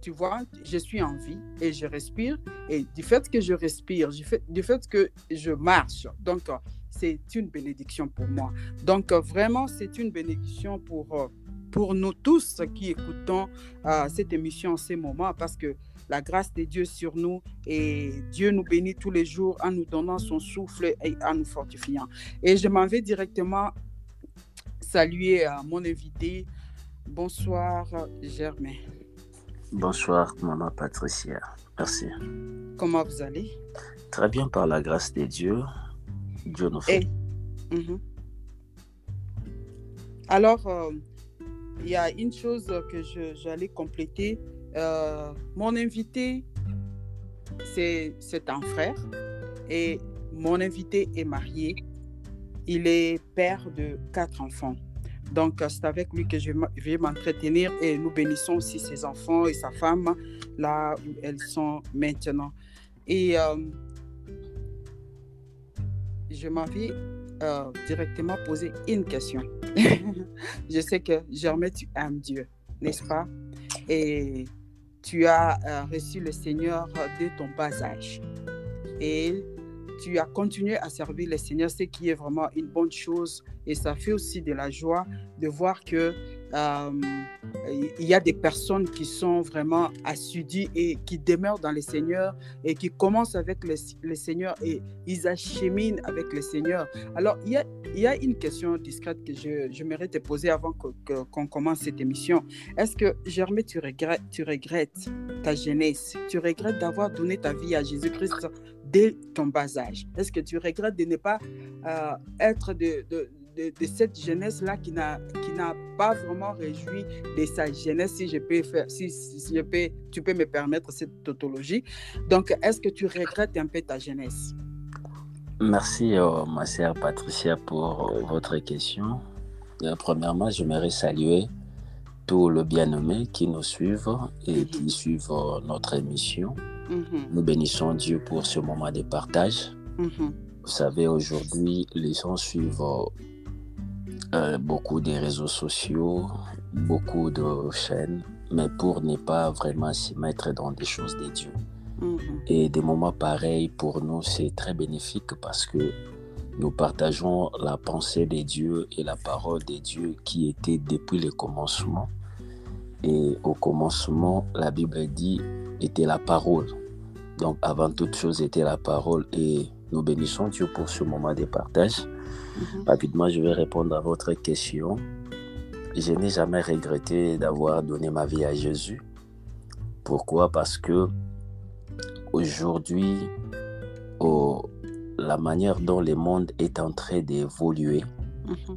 tu vois, je suis en vie et je respire. Et du fait que je respire, du fait, du fait que je marche, donc c'est une bénédiction pour moi. Donc vraiment, c'est une bénédiction pour, pour nous tous qui écoutons cette émission en ces moments parce que la grâce de Dieu sur nous et Dieu nous bénit tous les jours en nous donnant son souffle et en nous fortifiant. Et je m'en vais directement saluer mon invité. Bonsoir, Germain. Bonsoir, maman Patricia. Merci. Comment vous allez? Très bien, par la grâce de Dieu. Dieu nous fait. Mhm. Alors, euh, il y a une chose que j'allais compléter. Euh, mon invité, c'est un frère et mon invité est marié. Il est père de quatre enfants. Donc, c'est avec lui que je vais m'entretenir et nous bénissons aussi ses enfants et sa femme là où elles sont maintenant. Et euh, je m'en vais euh, directement poser une question. je sais que Germain, tu aimes Dieu, n'est-ce pas? Et tu as euh, reçu le Seigneur dès ton bas âge. Et tu as continué à servir le Seigneur, ce qui est vraiment une bonne chose. Et ça fait aussi de la joie de voir que il y a des personnes qui sont vraiment assidues et qui demeurent dans le Seigneur et qui commencent avec le, Seigneur et ils acheminent avec le Seigneur. Alors, il y a, une question discrète que je, j'aimerais te poser avant qu'on commence cette émission. Est-ce que, Germain, tu regrettes, ta jeunesse? Tu regrettes d'avoir donné ta vie à Jésus-Christ dès ton bas âge? Est-ce que tu regrettes de ne pas euh, être de, de de, cette jeunesse-là qui n'a pas vraiment réjoui de sa jeunesse, si je peux faire, si, je peux, tu peux me permettre cette tautologie. Donc, est-ce que tu regrettes un peu ta jeunesse? Merci, euh, ma sœur Patricia, pour euh, votre question. Euh, premièrement, j'aimerais saluer tous les bien-aimés qui nous suivent et mhm. qui suivent notre émission. Mhm. Nous bénissons Dieu pour ce moment de partage. Mhm. Vous savez, aujourd'hui, les gens suivent euh, beaucoup des réseaux sociaux, beaucoup de chaînes, mais pour ne pas vraiment s'y mettre dans des choses de Dieu. Mhm. Et des moments pareils, pour nous, c'est très bénéfique parce que nous partageons la pensée de Dieu et la parole de Dieu qui était depuis le commencement. Et au commencement, la Bible dit, était la parole. Donc avant toute chose était la parole et nous bénissons Dieu pour ce moment de partage. Mhm. Rapidement, je vais répondre à votre question. Je n'ai jamais regretté d'avoir donné ma vie à Jésus. Pourquoi? Parce que aujourd'hui, la manière dont le monde est en train d'évoluer, mhm.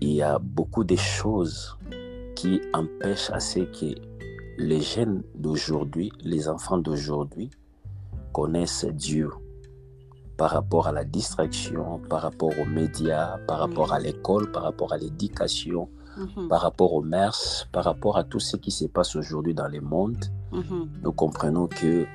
il y a beaucoup de choses qui empêchent à ce que les jeunes d'aujourd'hui, les enfants d'aujourd'hui, connaissent Dieu par rapport à la distraction, par rapport aux médias, par rapport à l'école, par rapport à l'éducation, mhm. par rapport aux mœurs, par rapport à tout ce qui se passe aujourd'hui dans le monde. Mhm. Nous comprenons que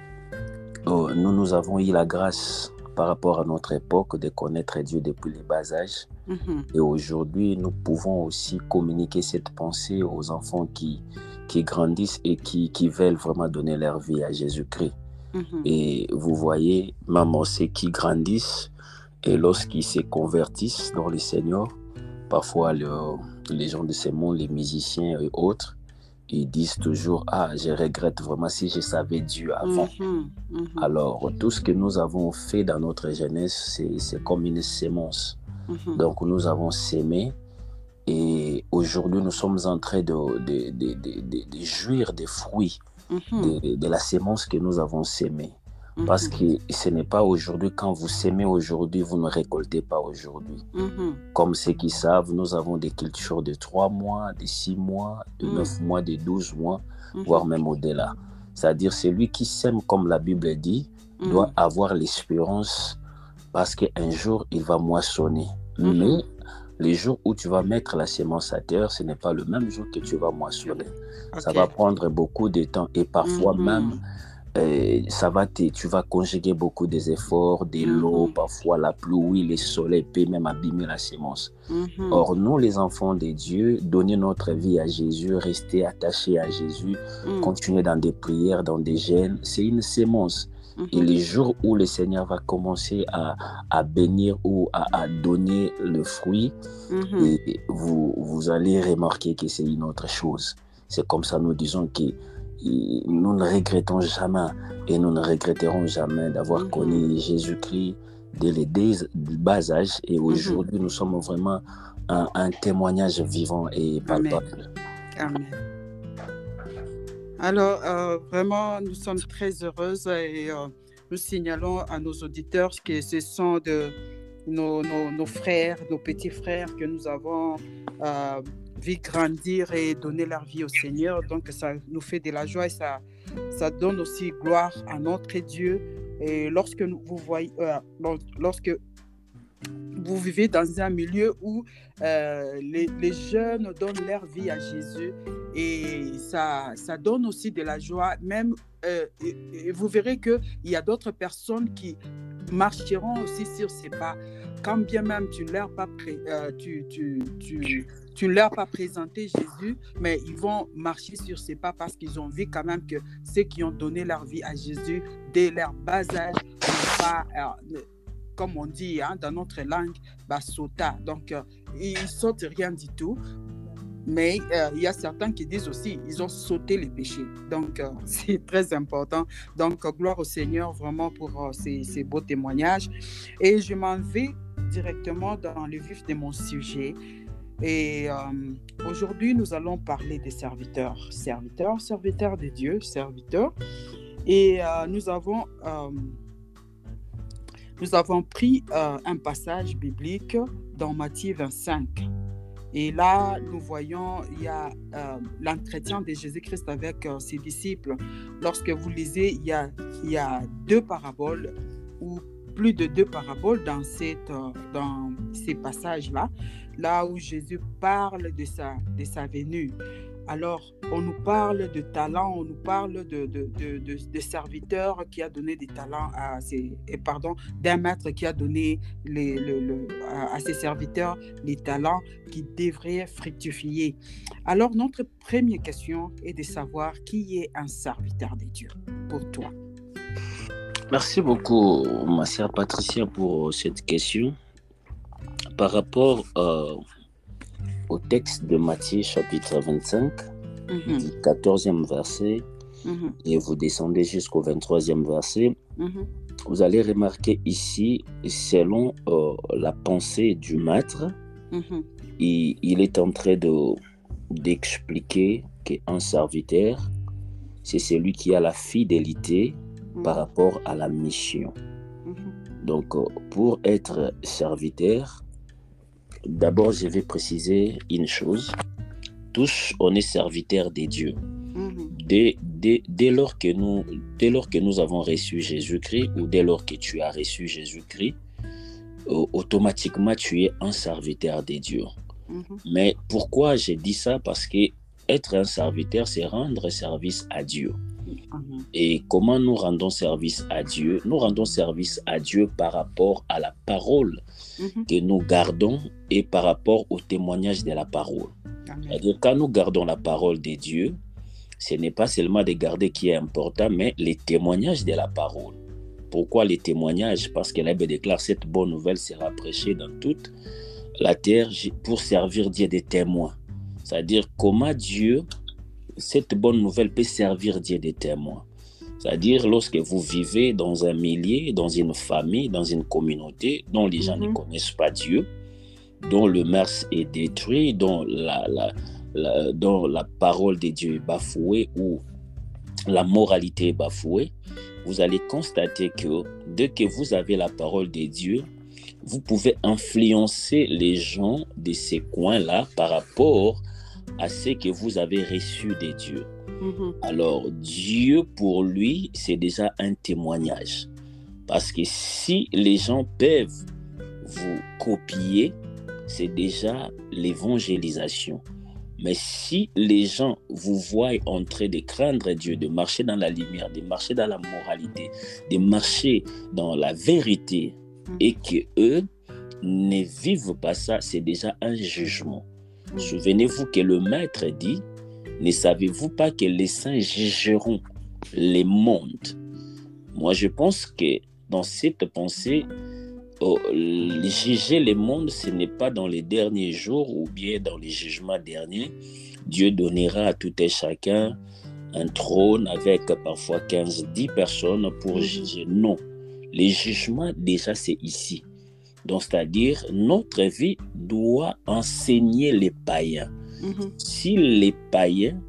oh, nous, nous avons eu la grâce par rapport à notre époque de connaître Dieu depuis le bas âge. Mhm. Et aujourd'hui, nous pouvons aussi communiquer cette pensée aux enfants qui, qui grandissent et qui, qui veulent vraiment donner leur vie à Jésus-Christ. Mhm. Et vous voyez, maman, c'est qui grandissent et lorsqu'ils se convertissent dans le Seigneur, parfois les gens de ce monde, les musiciens et autres, ils disent toujours Ah, je regrette vraiment si je savais Dieu avant. Mhm, mhm. Alors, tout ce que nous avons fait dans notre jeunesse, c'est comme une sémence. Donc, nous avons sémé et aujourd'hui, nous sommes en train de, de, de, de jouir des fruits Mhm. de, la sémence que nous avons sémée. Parce mhm. que ce n'est pas aujourd'hui, quand vous sémez aujourd'hui, vous ne récoltez pas aujourd'hui. Mhm. Comme ceux qui savent, nous avons des cultures de 3 mois, de 6 mois, de 9 mois, de 12 mois, voire même au-delà. C'est-à-dire, celui qui sème, comme la Bible dit, doit avoir l'espérance parce qu'un jour, il va moissonner. Mais les jours où tu vas mettre la sémence à terre, ce n'est pas le même jour que tu vas moissonner. Ça va prendre beaucoup de temps et parfois mhm. même ça va tu vas conjuguer beaucoup des efforts, des lots, mhm. parfois la pluie, le soleil peut même abîmer la sémence. Mhm. Or, nous, les enfants de Dieu, donner notre vie à Jésus, rester attachés à Jésus, mhm. continuer dans des prières, dans des gènes, c'est une Et les jours où le Seigneur va commencer à, à bénir ou à, à, donner le fruit, et vous, vous allez remarquer que c'est une autre chose. C'est comme ça, nous disons que nous ne regrettons jamais et nous ne regretterons jamais d'avoir mhm. connu Jésus-Christ dès les bas âge. Et mhm. aujourd'hui, nous sommes vraiment un, témoignage vivant et palpable. Amen. Alors, euh, vraiment, nous sommes très heureuses et euh, nous signalons à nos auditeurs que ce sont de nos, frères, nos petits frères que nous avons euh, grandir et donner leur vie au Seigneur. Donc, ça nous fait de la joie et ça, ça donne aussi gloire à notre Dieu. Et lorsque vous voyez, euh, lorsque vous vivez dans un milieu où euh, les, jeunes donnent leur vie à Jésus et ça, ça donne aussi de la joie, même euh, vous verrez qu'il y a d'autres personnes qui marcheront aussi sur ces pas. Quand bien même tu ne leur pas, tu, tu, tu, tu leur pas présenté Jésus, mais ils vont marcher sur ses pas parce qu'ils ont vu quand même que ceux qui ont donné leur vie à Jésus dès leur bas âge pas, euh, comme on dit hein, dans notre langue, sauta. Donc, euh, ils sautent rien du tout. Mais euh, il y a certains qui disent aussi, ils ont sauté les péchés. Donc, c'est très important. Donc, gloire au Seigneur vraiment pour ces, ces, beaux témoignages. Et je m'en vais directement dans le vif de mon sujet. Et euh, aujourd'hui, nous allons parler des serviteurs. Serviteurs, serviteurs de Dieu, serviteurs. Et euh, nous, avons, euh, nous avons pris un passage biblique dans Matthieu 25. Et là, nous voyons, il y a l'entretien de Jésus-Christ avec ses disciples. Lorsque vous lisez, il y a, il y a deux paraboles ou plus de deux paraboles dans, cette, dans ces passages-là là où Jésus parle de sa, de sa venue. Alors, on nous parle de talents, on nous parle de, de, de, qui a donné des talents à ses, et pardon, d'un maître qui a donné les, le, à ses serviteurs les talents qui devraient fructifier. Alors, notre première question est de savoir qui est un serviteur de Dieu pour toi. Merci beaucoup, ma sœur Patricia, pour cette question par rapport euh, au texte de Matthieu chapitre 25, mhm. du 14e verset, mhm. et vous descendez jusqu'au 23e verset, mhm. vous allez remarquer ici, selon euh, la pensée du maître, il, il, est en train de, d'expliquer qu'un serviteur, c'est celui qui a la fidélité par rapport à la mission. Donc, euh, pour être serviteur, D'abord, je vais préciser une chose. Tous, on est serviteurs des dieux. Mhm. Dès, dès, lors que nous, dès lors que nous avons reçu Jésus-Christ ou dès lors que tu as reçu Jésus-Christ, automatiquement, tu es un serviteur des dieux. Mhm. Mais pourquoi j'ai dit ça? Parce que être un serviteur, c'est rendre service à Dieu. Mhm. Et comment nous rendons service à Dieu? Nous rendons service à Dieu par rapport à la parole Mhm. que nous gardons et par rapport au témoignage de la parole. C'est-à-dire, quand nous gardons la parole de Dieu, ce n'est pas seulement de garder qui est important, mais les témoignages de la parole. Pourquoi les témoignages? Parce que la déclare cette bonne nouvelle sera prêchée dans toute la terre pour servir Dieu des témoins. C'est-à-dire comment Dieu, cette bonne nouvelle peut servir Dieu des témoins. C'est-à-dire lorsque vous vivez dans un milieu, dans une famille, dans une communauté dont les gens ne mhm. connaissent pas Dieu, dont le mars est détruit, dont la, la, dont la parole de Dieu est bafouée ou la moralité est bafouée, vous allez constater que dès que vous avez la parole de Dieu, vous pouvez influencer les gens de ces coins-là par rapport à ce que vous avez reçu de Dieu. Mhm. Alors, Dieu, pour lui, c'est déjà un témoignage. Parce que si les gens peuvent vous copier, c'est déjà l'évangélisation. Mais si les gens vous voient en train de craindre Dieu, de marcher dans la lumière, de marcher dans la moralité, de marcher dans la vérité, mm. et que eux ne vivent pas ça, c'est déjà un jugement. Souvenez-vous que le Maître dit, ne savez-vous pas que les saints jugeront les mondes? Moi, je pense que dans cette pensée, oh, juger les mondes, ce n'est pas dans les derniers jours ou bien dans les jugements derniers. Dieu donnera à tout et chacun un trône avec parfois 15, 10 personnes pour juger. Non, les jugements, déjà, c'est ici. Donc, c'est-à-dire, notre vie doit enseigner les païens. Mhm. Si les païens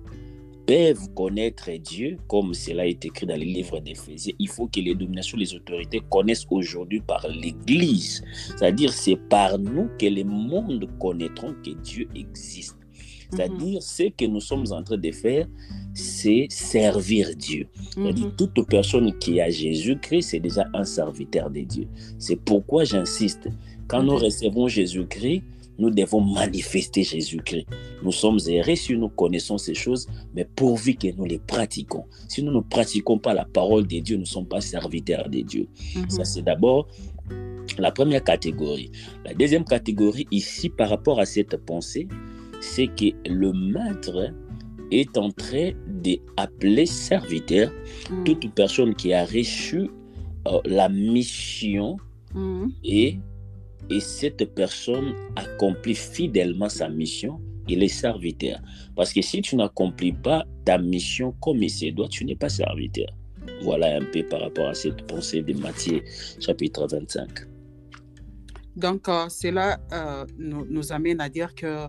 peuvent connaître Dieu, comme cela est écrit dans les livres d'Éphésiens, il faut que les dominations, les autorités connaissent aujourd'hui par l'Église. C'est-à-dire, c'est par nous que le monde connaîtront que Dieu existe. C'est-à-dire, mhm. ce que nous sommes en train de faire, c'est servir Dieu. Mhm. Toute personne qui a Jésus-Christ, c'est déjà un serviteur de Dieu. C'est pourquoi j'insiste. Quand nous recevons Jésus-Christ, nous devons manifester Jésus-Christ. Nous sommes errés si nous connaissons ces choses, mais pourvu que nous les pratiquons. Si nous ne pratiquons pas la parole de Dieu, nous ne sommes pas serviteurs de Dieu. Mhm. Ça, c'est d'abord la première catégorie. La deuxième catégorie, ici, par rapport à cette pensée, c'est que le maître est en train d'appeler serviteur mm. toute personne qui a reçu euh, la mission mm. et, et cette personne accomplit fidèlement sa mission, il est serviteur. Parce que si tu n'accomplis pas ta mission comme il se doit, tu n'es pas serviteur. Voilà un peu par rapport à cette pensée de Matthieu chapitre 25. Donc, euh, cela euh, nous, nous, amène à dire que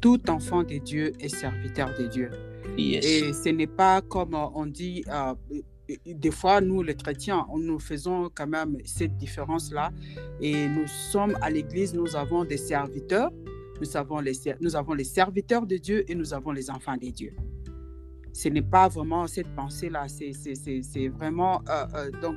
tout enfant de Dieu est serviteur de Dieu. Et ce n'est pas comme on dit, euh, des fois, nous, les chrétiens, nous faisons quand même cette différence-là. Et nous sommes à l'Église, nous avons des serviteurs, nous avons, les, nous avons les serviteurs de Dieu et nous avons les enfants de Dieu. Ce n'est pas vraiment cette pensée-là, c'est vraiment, euh, euh, donc,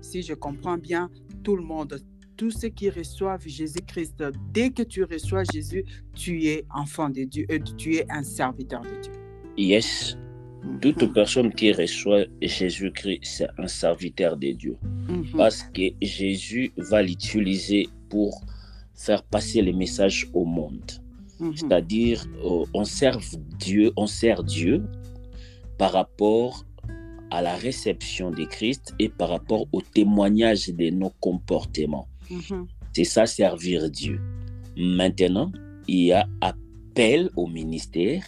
si je comprends bien, tout le monde, tous ceux qui reçoivent Jésus-Christ, dès que tu reçois Jésus, tu es enfant de Dieu, et tu es un serviteur de Dieu. Yes. Mhm. Toute personne qui reçoit Jésus-Christ, c'est un serviteur de Dieu. Mhm. Parce que Jésus va l'utiliser pour faire passer les messages au monde. Mhm. C'est-à-dire, euh, on sert Dieu, on sert Dieu par rapport à la réception de Christ et par rapport au témoignage de nos comportements. Mhm. C'est ça, servir Dieu. Maintenant, il y a appel au ministère,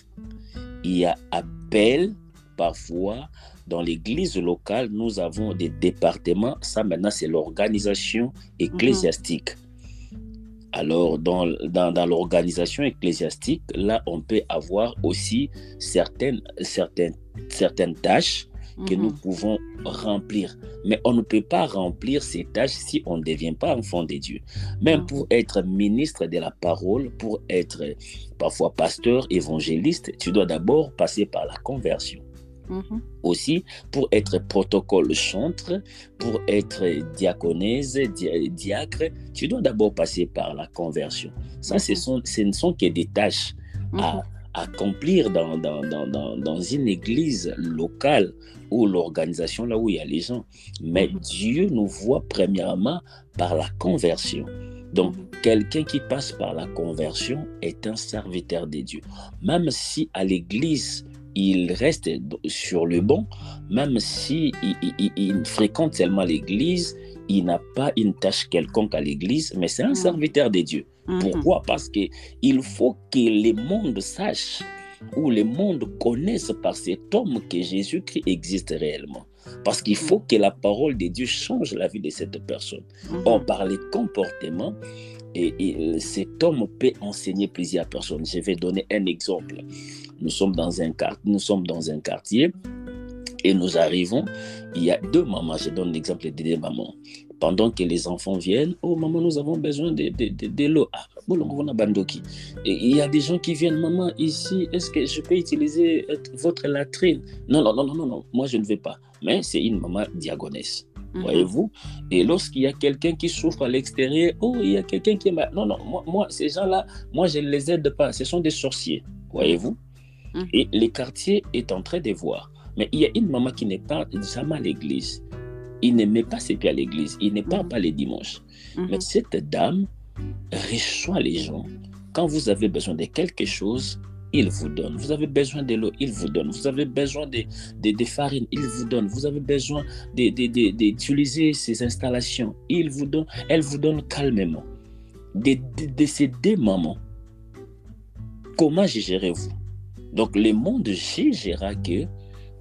il y a appel parfois dans l'église locale, nous avons des départements. Ça, maintenant, c'est l'organisation ecclésiastique. Alors, dans, dans, dans l'organisation ecclésiastique, là, on peut avoir aussi certaines, certaines, certaines tâches que nous mhm. pouvons remplir. Mais on ne peut pas remplir ces tâches si on ne devient pas enfant de Dieu. Même pour être ministre de la parole, pour être parfois pasteur, évangéliste, tu dois d'abord passer par la conversion. Mhm. Aussi, pour être protocole chantre, pour être diaconèse, diacre, tu dois d'abord passer par la conversion. Ça, ce, mhm. sont, ce ne sont que des tâches à accomplir dans, dans, dans, dans, une église locale ou l'organisation là où il y a les gens. Mais mhm. Dieu nous voit premièrement par la conversion. Donc, mhm. quelqu'un qui passe par la conversion est un serviteur de Dieu. Même si à l'église, il reste sur le banc, même si il fréquente seulement l'église, il n'a pas une tâche quelconque à l'église, mais c'est un serviteur de Dieu. Pourquoi? Parce qu'il faut que le monde sache ou le monde connaisse par cet homme que Jésus-Christ existe réellement. Parce qu'il faut que la parole de Dieu change la vie de cette personne. On parle comportement et, et, cet homme peut enseigner plusieurs personnes. Je vais donner un exemple. Nous sommes dans un, quartier et nous arrivons, il y a deux mamans, je donne l'exemple de deux mamans. Pendant que les enfants viennent, oh maman, nous avons besoin de, de, de, de l'eau. Ah, et il y a des gens qui viennent, maman, ici, est-ce que je peux utiliser votre latrine? Non, non, non, non, non, moi je ne vais pas. Mais c'est une maman diagonesse. Mhm. Voyez-vous? Et lorsqu'il y a quelqu'un qui souffre à l'extérieur, oh, il y a quelqu'un qui est Non, non, moi, moi ces gens-là, moi, je ne les aide pas. Ce sont des sorciers. voyez-vous? Mhm. Et les quartiers est en train de voir. Mais il y a une maman qui n'est pas jamais à l'église. Il ne met pas ses pieds à l'église. Il ne part pas les dimanches. Mhm. Mais cette dame reçoit les gens. Quand vous avez besoin de quelque chose, il vous donne. Vous avez besoin de l'eau, il vous donne. Vous avez besoin de, de, de farine, il vous donne. Vous avez besoin de- de- de- d'utiliser ces installations, il vous donne. Elle vous donne calmement. De, de, de ces deux mamans, comment jugérez-vous Donc le monde jugera que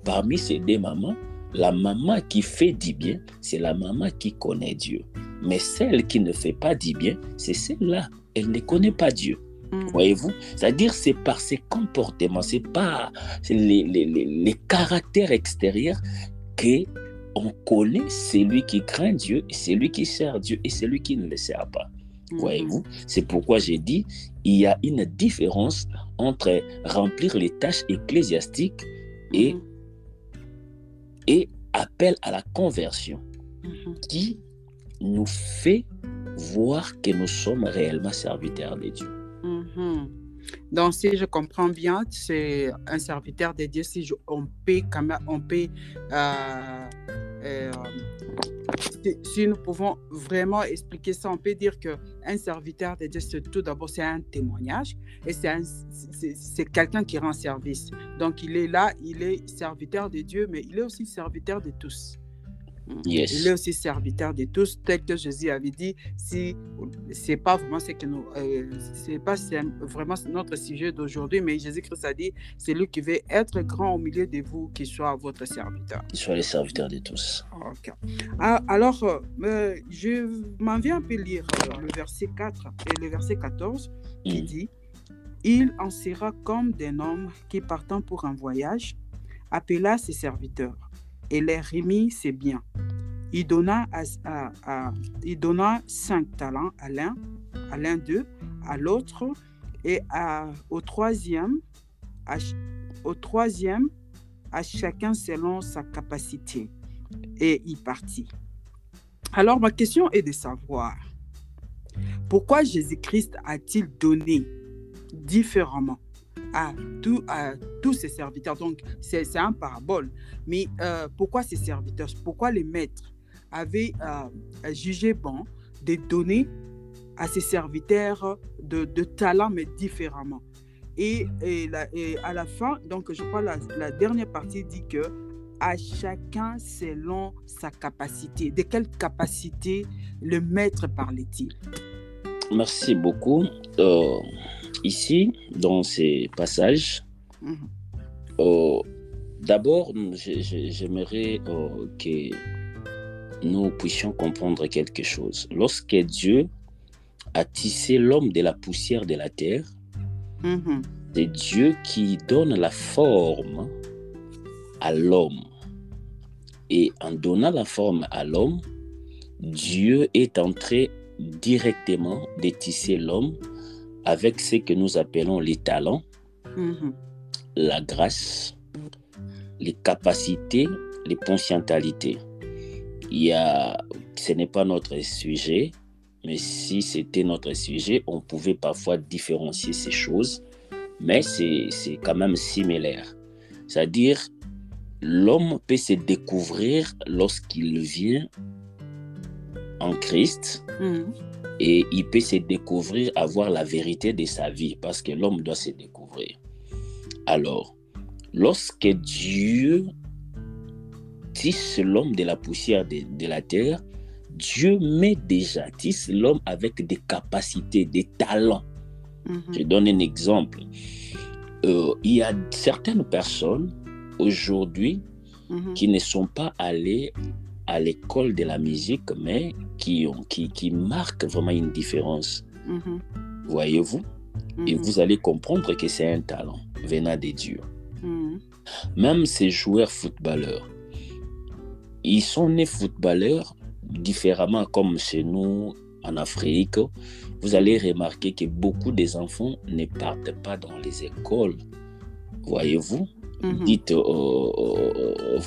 parmi ces deux mamans, la maman qui fait du bien, c'est la maman qui connaît Dieu. Mais celle qui ne fait pas du bien, c'est celle-là. Elle ne connaît pas Dieu. Mhm. Voyez-vous? C'est-à-dire, c'est par ses comportements, c'est par les, les, les, les caractères extérieurs que on connaît celui qui craint Dieu, et celui qui sert Dieu et celui qui ne le sert pas. Mhm. Voyez-vous? C'est pourquoi j'ai dit, il y a une différence entre remplir les tâches ecclésiastiques et, Mhm. Et appel à la conversion Mhm. qui nous fait voir que nous sommes réellement serviteurs de Dieu. Mhm. Donc, si je comprends bien, c'est un serviteur de Dieu. Si je- on peut, quand même, on peut, euh, euh, si, nous pouvons vraiment expliquer ça, on peut dire que un serviteur de Dieu, c'est tout d'abord, c'est un témoignage et c'est quelqu'un qui rend service. Donc, il est là, il est serviteur de Dieu, mais il est aussi serviteur de tous. Yes. Il est aussi serviteur de tous, tel que Jésus avait dit. Si c'est pas vraiment ce que nous, euh, c'est pas vraiment notre sujet d'aujourd'hui, mais Jésus-Christ a dit, c'est lui qui veut être grand au milieu de vous, qui soit votre serviteur. Qu'ils soient les serviteurs de tous. Ok. Ah, alors, euh, euh, je m'en viens un peu lire le verset 4 et le verset 14 qui Mm. dit Il en sera comme d'un homme qui, partant pour un voyage, appela ses serviteurs et les remit ses biens. Il donna, à, il donna cinq talents à l'un, à l'un d'eux, à l'autre, et à- au troisième, au troisième, à chacun selon sa capacité. Et il partit. Alors, ma question est de savoir pourquoi Jésus-Christ a-t-il donné différemment? À, tout- à tous ses serviteurs Donc, c'est un parabole. Mais euh, pourquoi ces serviteurs? Pourquoi les maîtres avaient euh, jugé bon de donner à ses serviteurs de, de talents, mais différemment? Et à la fin, donc je crois la, la dernière partie dit que à chacun selon sa capacité. De quelle capacité le maître parlait-il? Merci beaucoup. Euh, ici, dans ces passages, Mhm. euh, d'abord, j'aimerais euh, que nous puissions comprendre quelque chose. Lorsque Dieu a tissé l'homme de la poussière de la terre, Mhm. c'est Dieu qui donne la forme à l'homme. Et en donnant la forme à l'homme, Dieu est entré directement de tisser l'homme avec ce que nous appelons les talents, Mhm. la grâce, les capacités, les potentialités. Il y a, ce n'est pas notre sujet, mais si c'était notre sujet, on pouvait parfois différencier ces choses, mais c'est quand même similaire. C'est-à-dire, l'homme peut se découvrir lorsqu'il vient en Christ Mhm. Et il peut se découvrir, avoir la vérité de sa vie, parce que l'homme doit se découvrir. Alors, lorsque Dieu tisse l'homme de la poussière de, de la terre, Dieu met déjà, tisse l'homme avec des capacités, des talents. Mhm. Je donne un exemple. Euh, il y a certaines personnes aujourd'hui Mhm. qui ne sont pas allées à l'école de la musique, mais qui, ont, qui, qui marquent vraiment une différence. Mhm. Voyez-vous? Et Mhm. vous allez comprendre que c'est un talent venant de Dieu. Mhm. Même ces joueurs footballeurs, ils sont nés footballeurs différemment comme chez nous en Afrique. Vous allez remarquer que beaucoup des enfants ne partent pas dans les écoles. Voyez-vous? Dites euh, euh,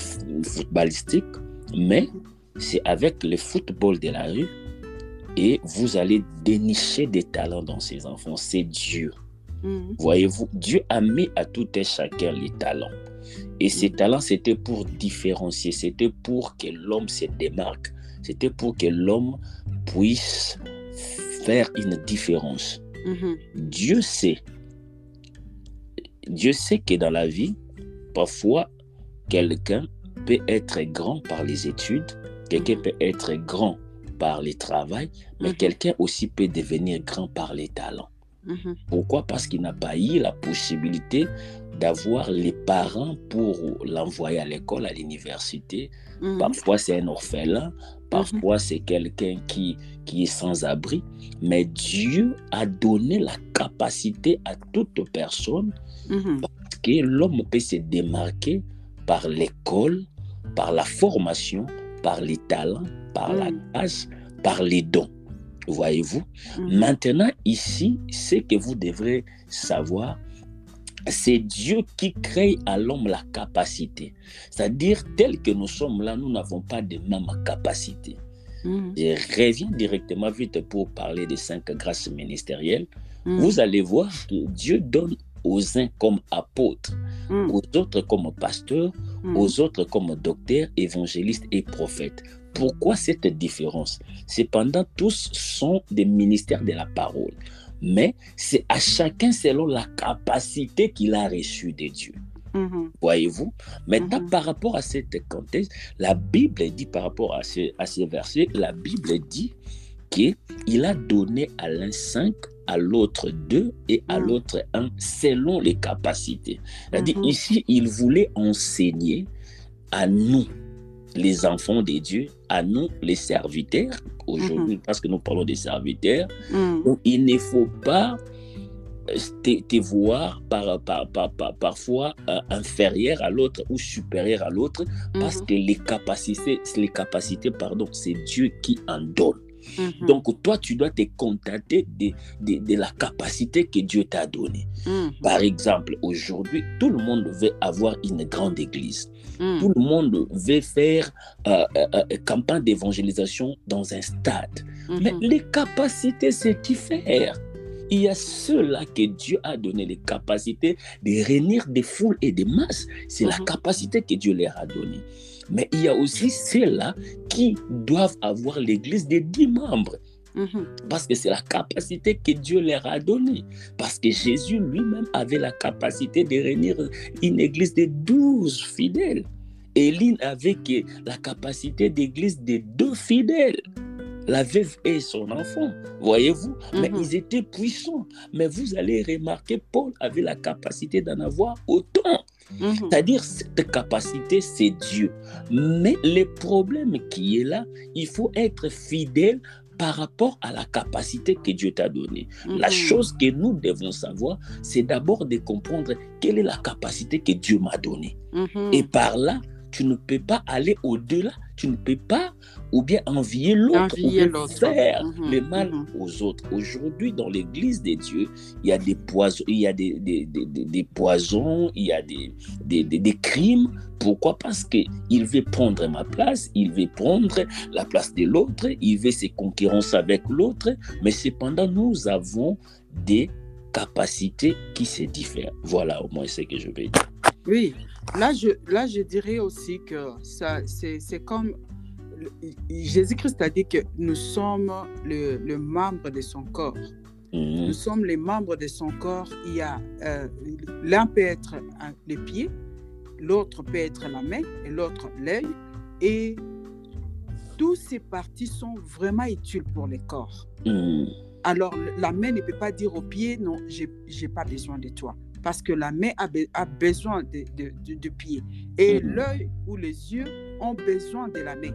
footballistique, mais c'est avec le football de la rue et vous allez dénicher des talents dans ces enfants. C'est Dieu. Mhm. Voyez-vous, Dieu a mis à tout un chacun les talents. Et ces mhm. talents, c'était pour différencier, c'était pour que l'homme se démarque, c'était pour que l'homme puisse faire une différence. Mhm. Dieu sait. Dieu sait que dans la vie, parfois, quelqu'un peut être grand par les études, quelqu'un peut être grand par le travail, mais quelqu'un aussi peut devenir grand par les talents. Mhm. Pourquoi? Parce qu'il n'a pas eu la possibilité d'avoir les parents pour l'envoyer à l'école, à l'université. Mhm. Parfois, c'est un orphelin, parfois, mhm. c'est quelqu'un qui, qui est sans abri. Mais Dieu a donné la capacité à toute personne parce que l'homme peut se démarquer par l'école, par la formation, par les talents, par la tâche, par les dons. Voyez-vous? Mhm. Maintenant, ici, ce que vous devrez savoir, c'est Dieu qui crée à l'homme la capacité. C'est-à-dire, tel que nous sommes là, nous n'avons pas de même capacité. Je reviens directement vite pour parler des cinq grâces ministérielles. Vous allez voir que Dieu donne aux uns comme apôtres, aux autres comme pasteurs, aux autres comme docteurs, évangélistes et prophètes. Pourquoi cette différence? Cependant, tous sont des ministères de la parole. Mais c'est à chacun selon la capacité qu'il a reçue de Dieu. Mm-hmm. Voyez-vous? Maintenant, mm-hmm. par rapport à cette contexte, la Bible dit, par rapport à ce, à ces versets, la Bible dit qu'il a donné à l'un cinq, à l'autre deux et à mm. l'autre un, selon les capacités. C'est-à-dire, mm-hmm. ici, il voulait enseigner à nous, les enfants de Dieu, à nous, les serviteurs, aujourd'hui, mhm. parce que nous parlons des serviteurs. Mhm. Donc, il ne faut pas euh, te, voir par, par, par, parfois euh, inférieur à l'autre ou supérieur à l'autre, parce mhm. que les capacités, les capacités pardon, c'est Dieu qui en donne. Donc, toi, tu dois te contenter de, de, de la capacité que Dieu t'a donnée. Par exemple, aujourd'hui, tout le monde veut avoir une grande église. Hmm. Tout le monde veut faire euh, euh, euh, campagne d'évangélisation dans un stade. Mais les capacités, c'est qui faire? Il y a ceux-là que Dieu a donné les capacités de réunir des foules et des masses. C'est la capacité que Dieu leur a donnée. Mais il y a aussi ceux-là qui doivent avoir l'église de dix membres. Parce que c'est la capacité que Dieu leur a donnée. Parce que Jésus lui-même avait la capacité de réunir une église de douze fidèles. Éline avait la capacité d'église de deux fidèles. La veuve et son enfant, voyez-vous, mais mhm. ils étaient puissants. Mais vous allez remarquer, Paul avait la capacité d'en avoir autant. Mhm. C'est-à-dire, cette capacité, c'est Dieu. Mais le problème qui est là, il faut être fidèle par rapport à la capacité que Dieu t'a donnée. La mhm. chose que nous devons savoir, c'est d'abord de comprendre quelle est la capacité que Dieu m'a donnée. Et par là, tu ne peux pas aller au-delà, tu ne peux pas ou bien envier l'autre, ou faire mhm, le mal mhm. aux autres. Aujourd'hui, dans l'église de Dieu, il y a des poisons, il y a des, des, des, poisons, il y a des, des, crimes. Pourquoi? Parce qu'il veut prendre ma place, il veut prendre la place de l'autre, il veut se concurrencer avec l'autre, mais cependant, nous avons des capacités qui se diffèrent. Voilà au moins ce que je vais dire. Oui, là je, là, je dirais aussi que ça, c'est comme Jésus-Christ a dit que nous sommes le, le membre de son corps. Mhm. Nous sommes les membres de son corps. Il y a euh, l'un peut être les pieds, l'autre peut être la main et l'autre l'œil. Et toutes ces parties sont vraiment utiles pour le corps. Mhm. Alors la main ne peut pas dire au pied non, j'ai n'ai pas besoin de toi parce que la main a, a besoin de, de, de, pied et mhm. l'œil ou les yeux ont besoin de la main.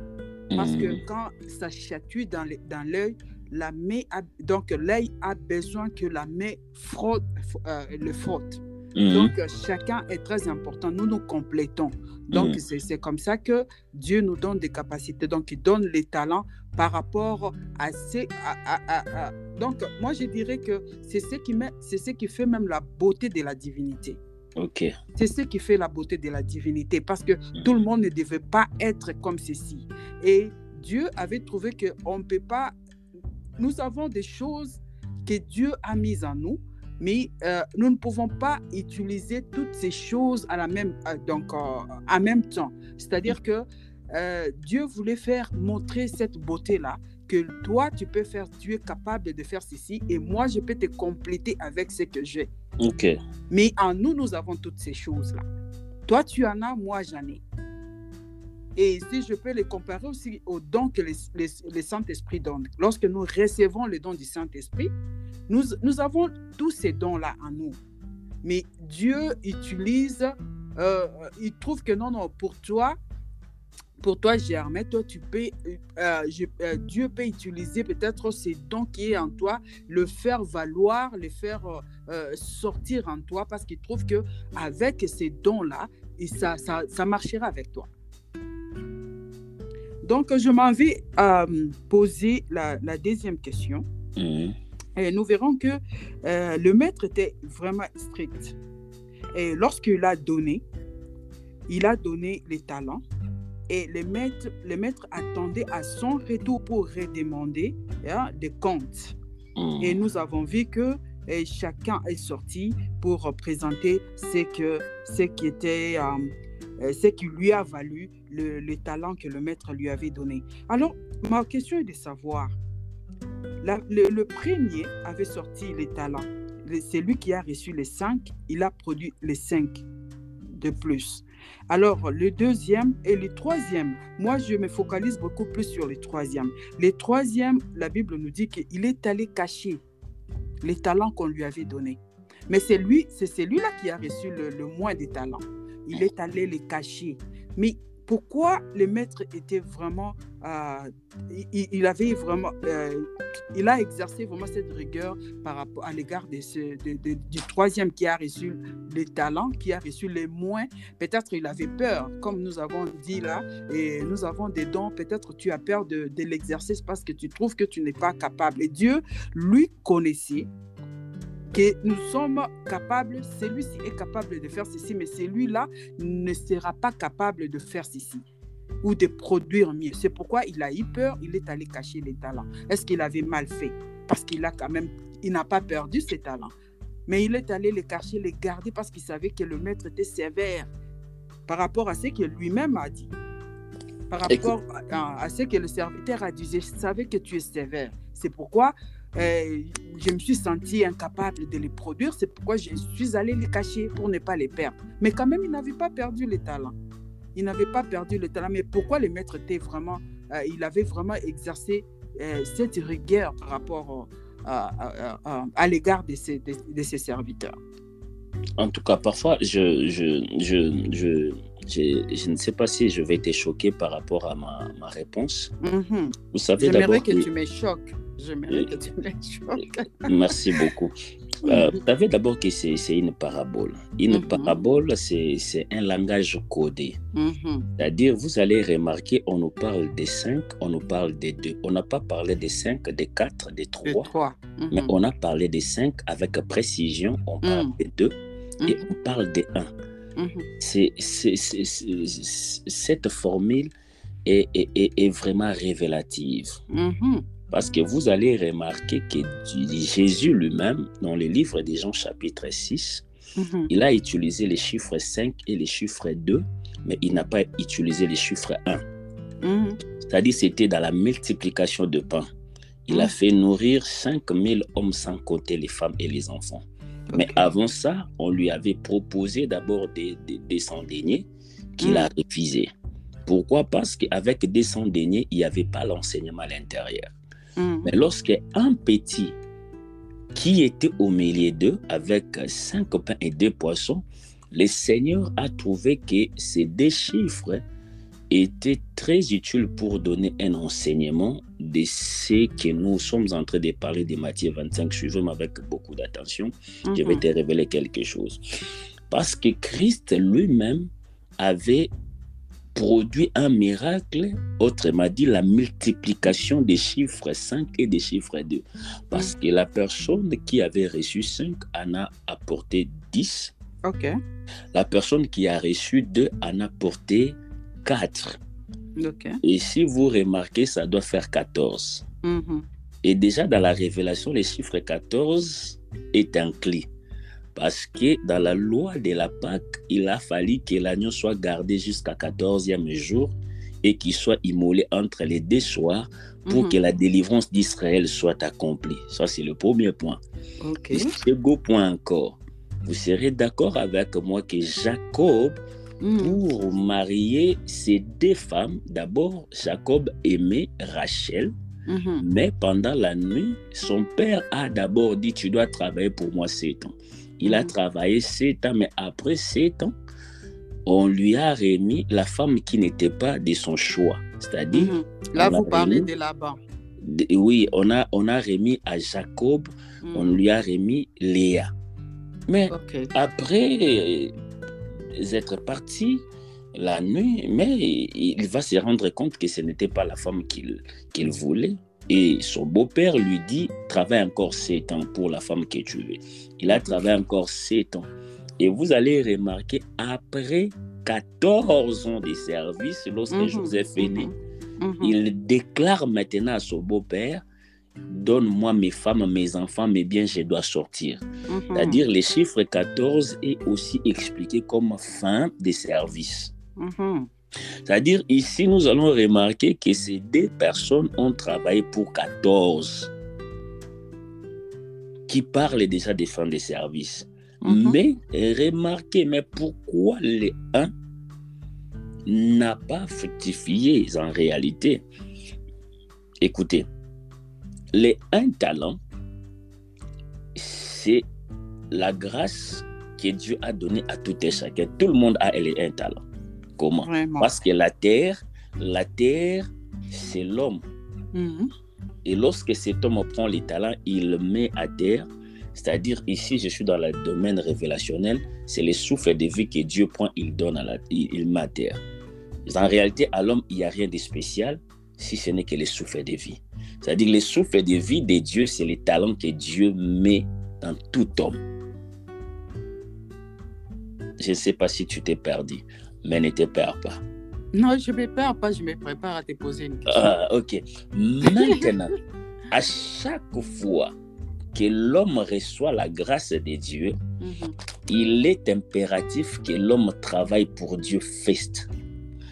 Parce que mm. quand ça chatouille dans l'œil, la main donc l'œil a besoin que la main frotte, euh, le frotte. Mm. Donc chacun est très important. Nous nous complétons. Donc mm. c'est comme ça que Dieu nous donne des capacités. Donc il donne les talents par rapport à ces. donc moi je dirais que c'est ce qui c'est ce qui fait même la beauté de la divinité. C'est ce qui fait la beauté de la divinité, parce que mm. tout le monde ne devait pas être comme ceci. Et Dieu avait trouvé qu'on ne peut pas... Nous avons des choses que Dieu a mises en nous, Mais euh, nous ne pouvons pas utiliser toutes ces choses à la même, euh, donc, en même temps. C'est-à-dire que Dieu voulait faire montrer cette beauté-là, que toi, tu peux faire, tu es capable de faire ceci, et moi, je peux te compléter avec ce que j'ai. OK. Mais en nous, nous avons toutes ces choses-là. Toi, tu en as, moi, j'en ai. Et si je peux les comparer aussi aux dons que le Saint-Esprit donne. Lorsque nous recevons les dons du Saint-Esprit, nous, nous avons tous ces dons-là en nous. Mais Dieu utilise, euh, il trouve que non, non, pour toi, pour toi, Germain, toi, tu peux, euh, euh, Dieu peut utiliser peut-être ces dons qui est en toi, le faire valoir, le faire sortir en toi, parce qu'il trouve que avec ces dons-là, ça, ça, ça marchera avec toi. Donc, je m'en vais euh, poser la, deuxième question. Mhm. Et nous verrons que euh, le maître était vraiment strict. Et lorsqu'il a donné, il a donné les talents. Et le maître, le maître attendait à son retour pour redemander hein, des comptes. Mhm. Et nous avons vu que et chacun est sorti pour présenter ce, que, ce qui était euh, euh, ce qui lui a valu le, talent que le maître lui avait donné. Alors, ma question est de savoir, le, premier avait sorti les talents. C'est lui qui a reçu les cinq, il a produit les cinq de plus. Alors, le deuxième et le troisième, moi, je me focalise beaucoup plus sur le troisième. Le troisième, la Bible nous dit qu'il est allé cacher les talents qu'on lui avait donnés. Mais c'est lui, c'est celui-là qui a reçu le, le moins de talents il est allé les cacher. Mais pourquoi le maître était vraiment, euh, il, avait vraiment, euh, il a exercé vraiment cette rigueur par rapport à l'égard de ce, du troisième qui a reçu les talents, qui a reçu les moins. Peut-être il avait peur, comme nous avons dit là, et nous avons des dons. Peut-être tu as peur de, de l'exercice parce que tu trouves que tu n'es pas capable. Et Dieu, lui, connaissait que nous sommes capables, celui-ci est capable de faire ceci, mais celui-là ne sera pas capable de faire ceci ou de produire mieux. C'est pourquoi il a eu peur, il est allé cacher les talents. Est-ce qu'il avait mal fait? Parce qu'il a quand même, il n'a pas perdu ses talents. Mais il est allé les cacher, les garder parce qu'il savait que le maître était sévère par rapport à ce que lui-même a dit. Par rapport à, ce que le serviteur a dit, je savais que tu es sévère. C'est pourquoi euh, je me suis sentie incapable de les produire. C'est pourquoi je suis allée les cacher pour ne pas les perdre. Mais quand même, il n'avait pas perdu les talents. Il n'avait pas perdu les talents. Mais pourquoi le maître était vraiment, euh, il avait vraiment exercé euh, cette rigueur par rapport à, l'égard de ses, de, ses, serviteurs? En tout cas, parfois, je, je, je, je je, ne sais pas si je vais être choqué par rapport à ma, ma réponse. Mhm. Vous savez J'aimerais que, tu me choques. J'aimerais que tu me. Merci beaucoup. Euh, vous savez d'abord que c'est une parabole. Une mhm. parabole, c'est un langage codé. Mhm. C'est-à-dire, vous allez remarquer, on nous parle des cinq, on nous parle des deux. On n'a pas parlé des cinq, des quatre, des trois. Mais on a parlé des cinq avec précision. On parle des deux et on parle des un. Mhm. C'est, cette formule est, est, vraiment révélative. Mhm. Parce que vous allez remarquer que Jésus lui-même, dans le livre des Jean chapitre 6, mhm. il a utilisé les chiffres 5 et les chiffres 2, mais il n'a pas utilisé les chiffres 1. C'est-à-dire c'était dans la multiplication de pain. Il a fait nourrir 5000 hommes sans compter les femmes et les enfants. Mais avant ça, on lui avait proposé d'abord des, des, des qu'il a refusé. Pourquoi? Parce qu'avec des sans il n'y avait pas l'enseignement à l'intérieur. Mm. Mais lorsque un petit qui était au milieu d'eux avec cinq pains et deux poissons, le Seigneur a trouvé que ces deux chiffres était très utile pour donner un enseignement de ce que nous sommes en train de parler de Matthieu 25. Suivez-moi avec beaucoup d'attention. Je vais mhm. te révéler quelque chose. Parce que Christ lui-même avait produit un miracle, autrement dit la multiplication des chiffres 5 et des chiffres 2. Parce que la personne qui avait reçu 5 en a apporté 10. OK. La personne qui a reçu 2 en a apporté 4. Et si vous remarquez, ça doit faire 14. Mm-hmm. Et déjà dans la révélation, les chiffres 14 est un clé. Parce que dans la loi de la Pâque, il a fallu que l'agneau soit gardé jusqu'à 14e jour et qu'il soit immolé entre les deux soirs pour Mhm. que la délivrance d'Israël soit accomplie. Ça, c'est le premier point. Ok. Et second point encore, vous serez d'accord avec moi que Jacob, Mhm. pour marier ces deux femmes, d'abord, Jacob aimait Rachel, Mhm. mais pendant la nuit, son père a d'abord dit, tu dois travailler pour moi sept ans. Il a Mhm. travaillé sept ans, mais après sept ans, on lui a remis la femme qui n'était pas de son choix. C'est-à-dire, Mhm. Là, on vous parlez remis- de Laban. oui, on a, on a remis à Jacob, on Mhm. lui a remis Léa. Mais après être parti la nuit, mais il va se rendre compte que ce n'était pas la femme qu'il qu'il voulait. Et son beau-père lui dit, travaille encore sept ans pour la femme que tu veux. Il a travaillé encore sept ans. Et vous allez remarquer, après 14 ans de service, lorsque Mhm, Joseph est né, Mhm. il déclare maintenant à son beau-père, donne-moi mes femmes, mes enfants, mes biens, je dois sortir. Mhm. C'est-à-dire, le chiffre 14 est aussi expliqué comme fin de service. C'est-à-dire, ici, nous allons remarquer que ces deux personnes ont travaillé pour 14, qui parlent déjà des fins de service. Mhm. Mais remarquez, mais pourquoi les 1 n'a pas fructifié en réalité? Écoutez, les un talent, c'est la grâce que Dieu a donnée à tout et chacun. Tout le monde a les un talent. Comment? Vraiment. Parce que la terre, la terre, c'est l'homme. Mhm. Et lorsque cet homme prend les talents, il le met à terre. C'est-à-dire, ici, je suis dans le domaine révélationnel, c'est le souffle de vie que Dieu prend, il donne à la, il, il met à terre. En réalité, à l'homme, il n'y a rien de spécial si ce n'est que le souffle de vie. C'est-à-dire, le souffle de vie de Dieu, c'est les talents que Dieu met dans tout homme. Je ne sais pas si tu t'es perdu, mais ne te perds pas. Non, je ne me perds pas, je me prépare à te poser une question. Ah, ok. Maintenant, à chaque fois que l'homme reçoit la grâce de Dieu, Mhm. il est impératif que l'homme travaille pour Dieu first.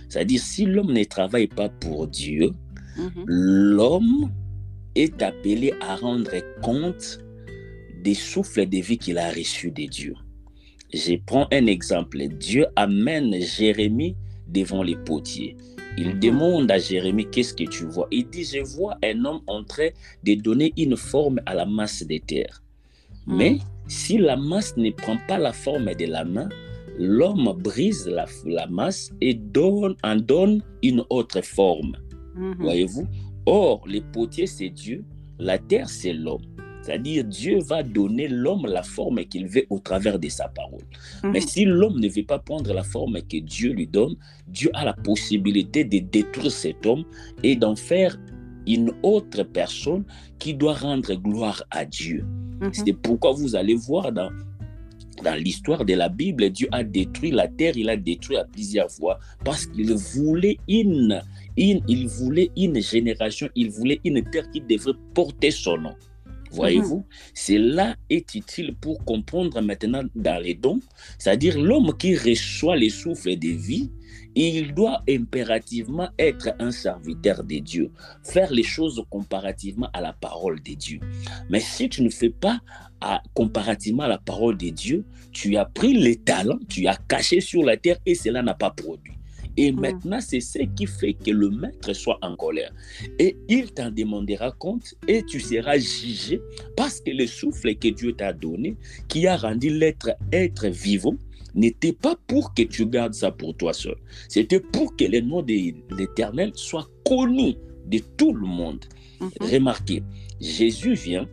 C'est-à-dire, si l'homme ne travaille pas pour Dieu, Mhm. l'homme est appelé à rendre compte des souffles de vie qu'il a reçus de Dieu. Je prends un exemple. Dieu amène Jérémie devant les potiers. Il Mhm. demande à Jérémie, qu'est-ce que tu vois? Il dit, je vois un homme en train de donner une forme à la masse des terres. Mhm. Mais si la masse ne prend pas la forme de la main, l'homme brise la, la masse et donne, en donne une autre forme. Mhm. Voyez-vous? Or, les potiers, c'est Dieu, la terre, c'est l'homme. C'est-à-dire, Dieu va donner l'homme la forme qu'il veut au travers de sa parole. Mais Mhm. si l'homme ne veut pas prendre la forme que Dieu lui donne, Dieu a la possibilité de détruire cet homme et d'en faire une autre personne qui doit rendre gloire à Dieu. Mhm. C'est pourquoi vous allez voir dans, dans l'histoire de la Bible, Dieu a détruit la terre, il a détruit à plusieurs fois parce qu'il voulait une, une, il voulait une génération, il voulait une terre qui devrait porter son nom. Voyez-vous, cela est utile pour comprendre maintenant dans les dons, c'est-à-dire l'homme qui reçoit les souffles de vie, il doit impérativement être un serviteur de Dieu, faire les choses comparativement à la parole de Dieu. Mais si tu ne fais pas à, comparativement à la parole de Dieu, tu as pris les talents, tu as caché sur la terre et cela n'a pas produit. Et Mm. maintenant, c'est ce qui fait que le maître soit en colère. Et il t'en demandera compte et tu seras jugé parce que le souffle que Dieu t'a donné, qui a rendu l'être être vivant, n'était pas pour que tu gardes ça pour toi seul. C'était pour que le nom de l'Éternel soit connu de tout le monde. Mhm. Remarquez, Jésus vient,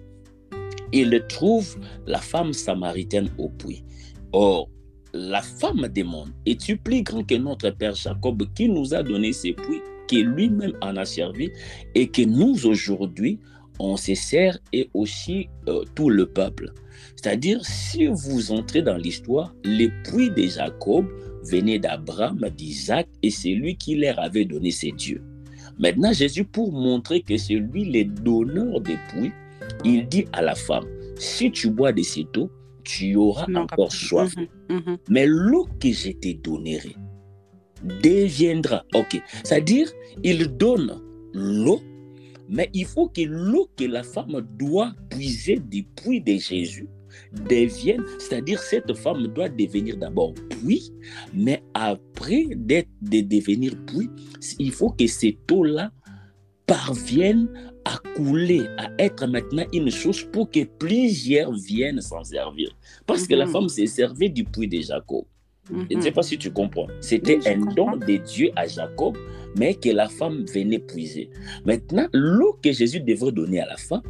il trouve la femme samaritaine au puits. Or, la femme demande, es-tu plus grand que notre père Jacob qui nous a donné ces puits, qui lui-même en a servi, et que nous aujourd'hui, on se sert et aussi euh, tout le peuple. C'est-à-dire, si vous entrez dans l'histoire, les puits de Jacob venaient d'Abraham, d'Isaac, et c'est lui qui leur avait donné ses dieux. Maintenant, Jésus, pour montrer que c'est lui le donneur des puits, il dit à la femme, si tu bois de cette eau, tu auras encore soif. Mhm, mhm. Mais l'eau que je te donnerai deviendra. Ok. C'est-à-dire, il donne l'eau, mais il faut que l'eau que la femme doit puiser du puits de Jésus devienne, c'est-à-dire cette femme doit devenir d'abord puits, mais après d'être de devenir puits, il faut que cette eau-là parvienne à couler, à être maintenant une source pour que plusieurs viennent s'en servir. Parce que la mhm. femme s'est servie du puits de Jacob. Je ne sais mhm. pas si tu comprends. C'était un don de Dieu à Jacob, mais que la femme venait puiser. Maintenant, l'eau que Jésus devrait donner à la femme,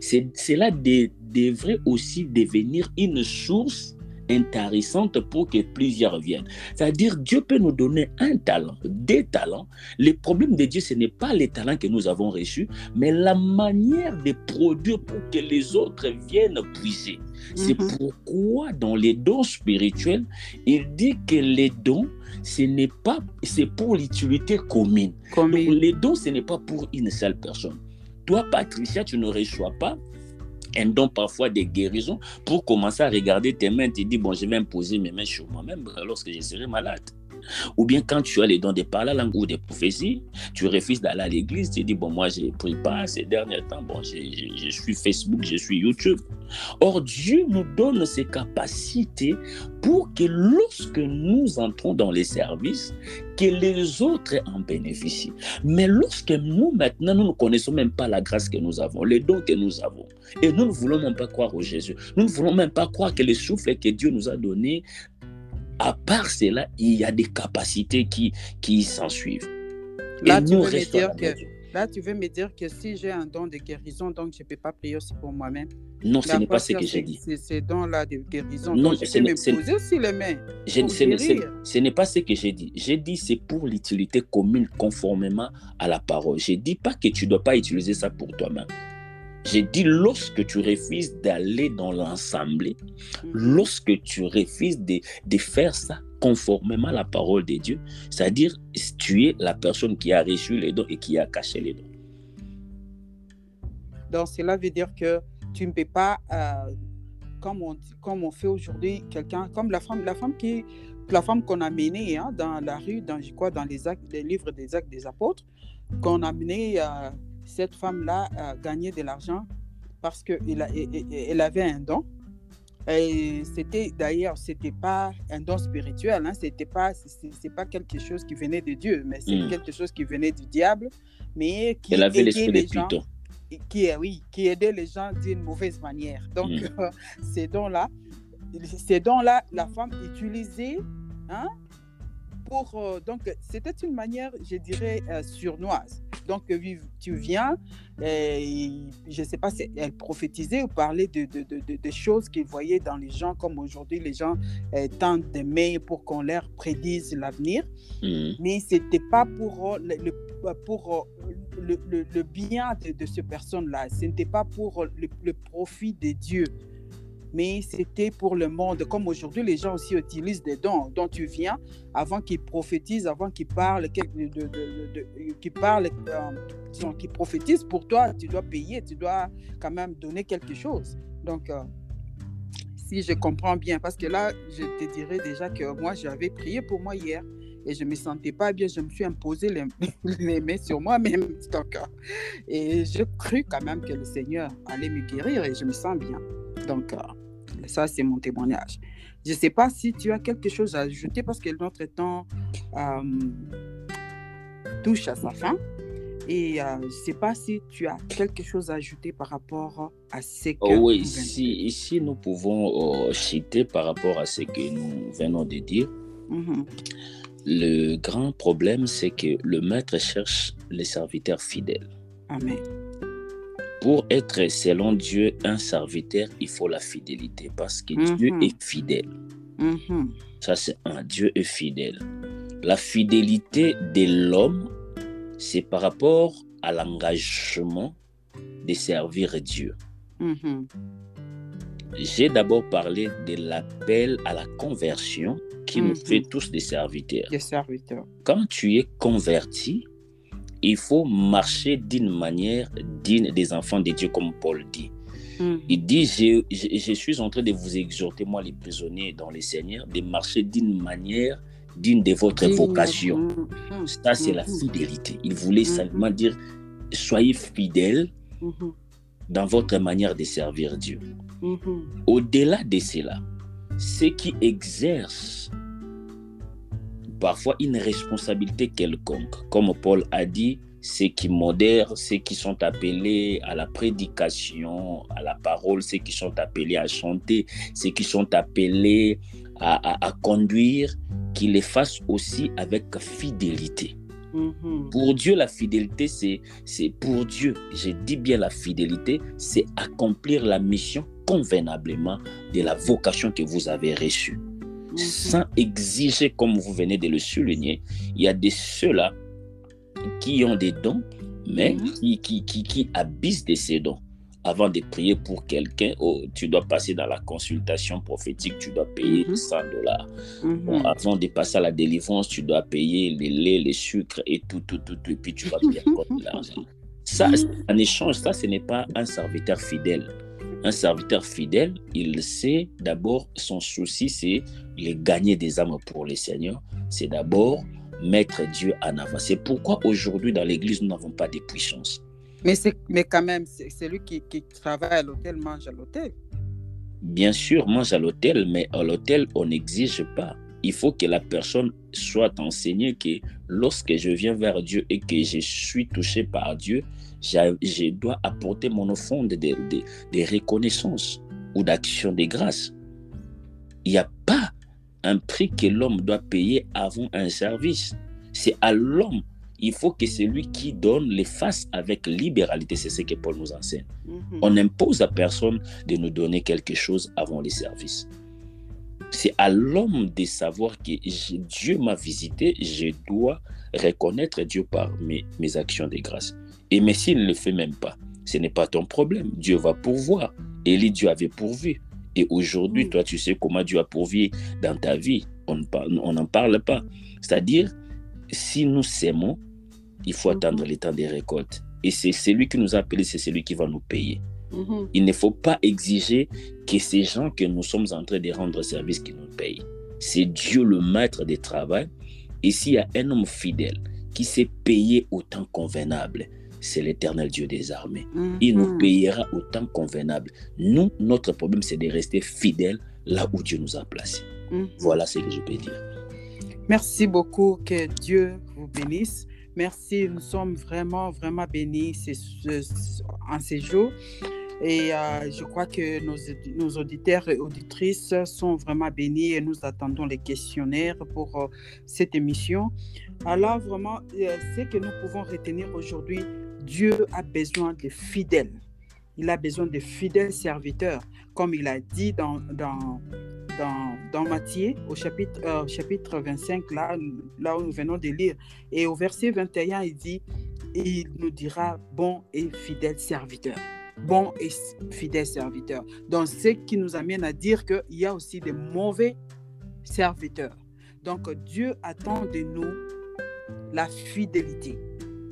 cela devrait aussi devenir une source intéressante pour que plusieurs viennent. C'est-à-dire, Dieu peut nous donner un talent, des talents. Le problème de Dieu, ce n'est pas les talents que nous avons reçus, mais la manière de produire pour que les autres viennent puiser. C'est mhm. pourquoi dans les dons spirituels, il dit que les dons, ce n'est pas, c'est pour l'utilité commune. les dons, ce n'est pas pour une seule personne. Toi, Patricia, tu ne reçois pas un don parfois des guérisons pour commencer à regarder tes mains, te dire, bon, je vais imposer mes mains sur moi-même lorsque je serai malade. Ou bien quand tu as les dons de parler la langue ou des prophéties, tu refuses d'aller à l'église, tu dis, bon, moi, je ne prie pas ces derniers temps, bon, je, suis Facebook, je suis YouTube. Or, Dieu nous donne ces capacités pour que lorsque nous entrons dans les services, que les autres en bénéficient. Mais lorsque nous, maintenant, nous ne connaissons même pas la grâce que nous avons, les dons que nous avons, et nous ne voulons même pas croire au Jésus, nous ne voulons même pas croire que les souffles que Dieu nous a donnés à part cela, il y a des capacités qui, qui s'en suivent. Là, tu veux me dire que, là, tu veux me dire que si j'ai un don de guérison, donc je ne peux pas prier aussi pour moi-même. Non, ce n'est pas ce que j'ai dit. C'est dons-là de guérison. Non, donc je peux me poser aussi les mains. ce n'est pas ce que j'ai dit. J'ai dit c'est pour l'utilité commune conformément à la parole. Je ne dis pas que tu ne dois pas utiliser ça pour toi-même. J'ai dit, lorsque tu refuses d'aller dans l'assemblée, mm. lorsque tu refuses de, de, faire ça conformément à la parole de Dieu, c'est-à-dire tu es la personne qui a reçu les dons et qui a caché les dons. Donc cela veut dire que tu ne peux pas, euh, comme, on, comme on fait aujourd'hui, quelqu'un, comme la femme, la femme qui, la femme qu'on a menée hein, dans la rue, dans, quoi, dans les, actes, les livres des actes des apôtres, qu'on a menée... Euh, cette femme-là a gagné de l'argent parce qu'elle avait un don. Et c'était d'ailleurs, c'était pas un don spirituel, hein, c'était pas, c'est pas quelque chose qui venait de Dieu, mais c'est hmm. quelque chose qui venait du diable, mais qui Elle avait aidait les gens, qui, oui, qui aidait les gens d'une mauvaise manière. Donc, hmm. ces dons-là, ces dons-là, la femme utilisait hein, pour, euh, donc, c'était une manière, je dirais, euh, surnoise. Donc, tu viens, et, je ne sais pas si elle prophétisait ou parlait de, de, de, de choses qu'ils voyaient dans les gens, comme aujourd'hui, les gens euh, tentent d'aimer pour qu'on leur prédise l'avenir. Mmh. Mais ce n'était pas pour, le, pour le, le, bien de, ce personne-là. Ce n'était pas pour le, profit de Dieu mais c'était pour le monde. Comme aujourd'hui, les gens aussi utilisent des dons dont tu viens avant qu'ils prophétisent, avant qu'ils parlent, de, de, de, parlent, euh, qu'ils prophétisent pour toi, tu dois payer, tu dois quand même donner quelque chose. Donc, euh, si je comprends bien, parce que là, je te dirais déjà que moi, j'avais prié pour moi hier et je ne me sentais pas bien. Je me suis imposé les, mains sur moi-même. Donc, et je cru quand même que le Seigneur allait me guérir et je me sens bien. Donc, ça, c'est mon témoignage. Je ne sais pas si tu as quelque chose à ajouter parce que notre temps euh, touche à sa fin. Et euh, je ne sais pas si tu as quelque chose à ajouter par rapport à ce que... Oh oui, si, ici nous pouvons euh, citer par rapport à ce que nous venons de dire. Mm-hmm. Le grand problème, c'est que le maître cherche les serviteurs fidèles. Amen. Pour être selon Dieu un serviteur, il faut la fidélité parce que Dieu mhm. est fidèle. Mhm. Ça, c'est un Dieu est fidèle. La fidélité de l'homme, c'est par rapport à l'engagement de servir Dieu. Mhm. J'ai d'abord parlé de l'appel à la conversion qui nous fait tous des serviteurs. Des serviteurs. Quand tu es converti, il faut marcher d'une manière digne des enfants de Dieu, comme Paul dit. Mm. Il dit, je, je, suis en train de vous exhorter, moi les prisonniers dans les seigneurs, de marcher d'une manière digne de votre vocation. Mm. Ça, c'est la fidélité. Il voulait simplement dire, soyez fidèles dans votre manière de servir Dieu. Au-delà de cela, ceux qui exercent parfois une responsabilité quelconque, comme Paul a dit, ceux qui modèrent, ceux qui sont appelés à la prédication, à la parole, ceux qui sont appelés à chanter, ceux qui sont appelés à, conduire, qu'ils les fassent aussi avec fidélité. Mm-hmm. Pour Dieu, la fidélité, c'est pour Dieu. Je dis bien la fidélité, c'est accomplir la mission convenablement de la vocation que vous avez reçue. Sans exiger, comme vous venez de le souligner, il y a de ceux-là qui ont des dons, mais mhm. qui, qui, qui, qui abusent de ces dons. Avant de prier pour quelqu'un, oh, tu dois passer dans la consultation prophétique, tu dois payer 100 mhm. dollars. Mhm. avant de passer à la délivrance, tu dois payer les laits, les sucres et tout, tout, tout, et puis tu vas payer encore de l'argent. Ça, en échange, ça, ce n'est pas un serviteur fidèle. Un serviteur fidèle, il sait d'abord, son souci, c'est de gagner des âmes pour les seigneurs. C'est d'abord mettre Dieu en avant. C'est pourquoi aujourd'hui dans l'Église, nous n'avons pas de puissance. Mais, mais quand même, celui qui, qui travaille à l'hôtel mange à l'hôtel. Bien sûr, mange à l'hôtel, mais à l'hôtel, on n'exige pas. Il faut que la personne soit enseignée que lorsque je viens vers Dieu et que je suis touché par Dieu, je dois apporter mon offrande de, de, de reconnaissance ou d'action de grâce. Il n'y a pas un prix que l'homme doit payer avant un service. C'est à l'homme. Il faut que celui qui donne les fasse avec libéralité. C'est ce que Paul nous enseigne. Mhm. On n'impose à personne de nous donner quelque chose avant les services. C'est à l'homme de savoir que Dieu m'a visité, je dois reconnaître Dieu par mes, mes actions de grâce. Et mais s'il ne le fait même pas, ce n'est pas ton problème. Dieu va pourvoir. Élie, Dieu avait pourvu. Et aujourd'hui, mm. toi, tu sais comment Dieu a pourvu dans ta vie. On n'en parle pas. C'est-à-dire, si nous s'aimons, il faut mm-hmm. attendre le temps des récoltes. Et c'est celui qui nous a appelés, c'est celui qui va nous payer. Mm-hmm. Il ne faut pas exiger que ces gens que nous sommes en train de rendre service qui nous payent. C'est Dieu le maître des travail. Et s'il y a un homme fidèle qui s'est payé au temps convenable, c'est l'éternel Dieu des armées. Il nous mhm. payera au temps convenable. Nous, notre problème, c'est de rester fidèles là où Dieu nous a placés. Mhm. Voilà ce que je peux dire. Merci beaucoup. Que Dieu vous bénisse. Merci. Nous sommes vraiment, vraiment bénis en ces jours. Et euh, je crois que nos, auditeurs et auditrices sont vraiment bénis et nous attendons les questionnaires pour euh, cette émission. Alors vraiment, euh, ce que nous pouvons retenir aujourd'hui, Dieu a besoin de fidèles. Il a besoin de fidèles serviteurs, comme il a dit dans, dans, dans, dans Matthieu, au chapitre, euh, chapitre 25, là, là où nous venons de lire. Et au verset 21, il dit, il nous dira, bon et fidèle serviteur. Bon et fidèle serviteur. Donc, ce qui nous amène à dire qu'il y a aussi des mauvais serviteurs. Donc, Dieu attend de nous la fidélité.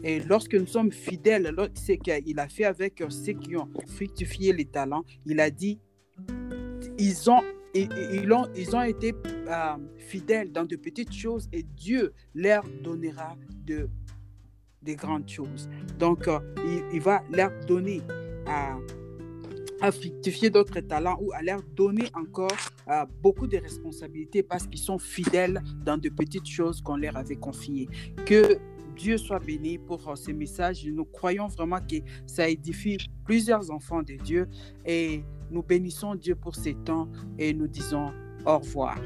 Et lorsque nous sommes fidèles, c'est qu'il a fait avec ceux qui ont fructifié les talents. Il a dit, ils ont, ils ont, été euh, fidèles dans de petites choses et Dieu leur donnera de, grandes choses. Donc, euh, il, va leur donner à, à fructifier d'autres talents ou à leur donner encore euh, beaucoup de responsabilités parce qu'ils sont fidèles dans de petites choses qu'on leur avait confiées. Que Dieu soit béni pour euh, ce message. Nous croyons vraiment que ça édifie plusieurs enfants de Dieu et nous bénissons Dieu pour ces temps et nous disons au revoir.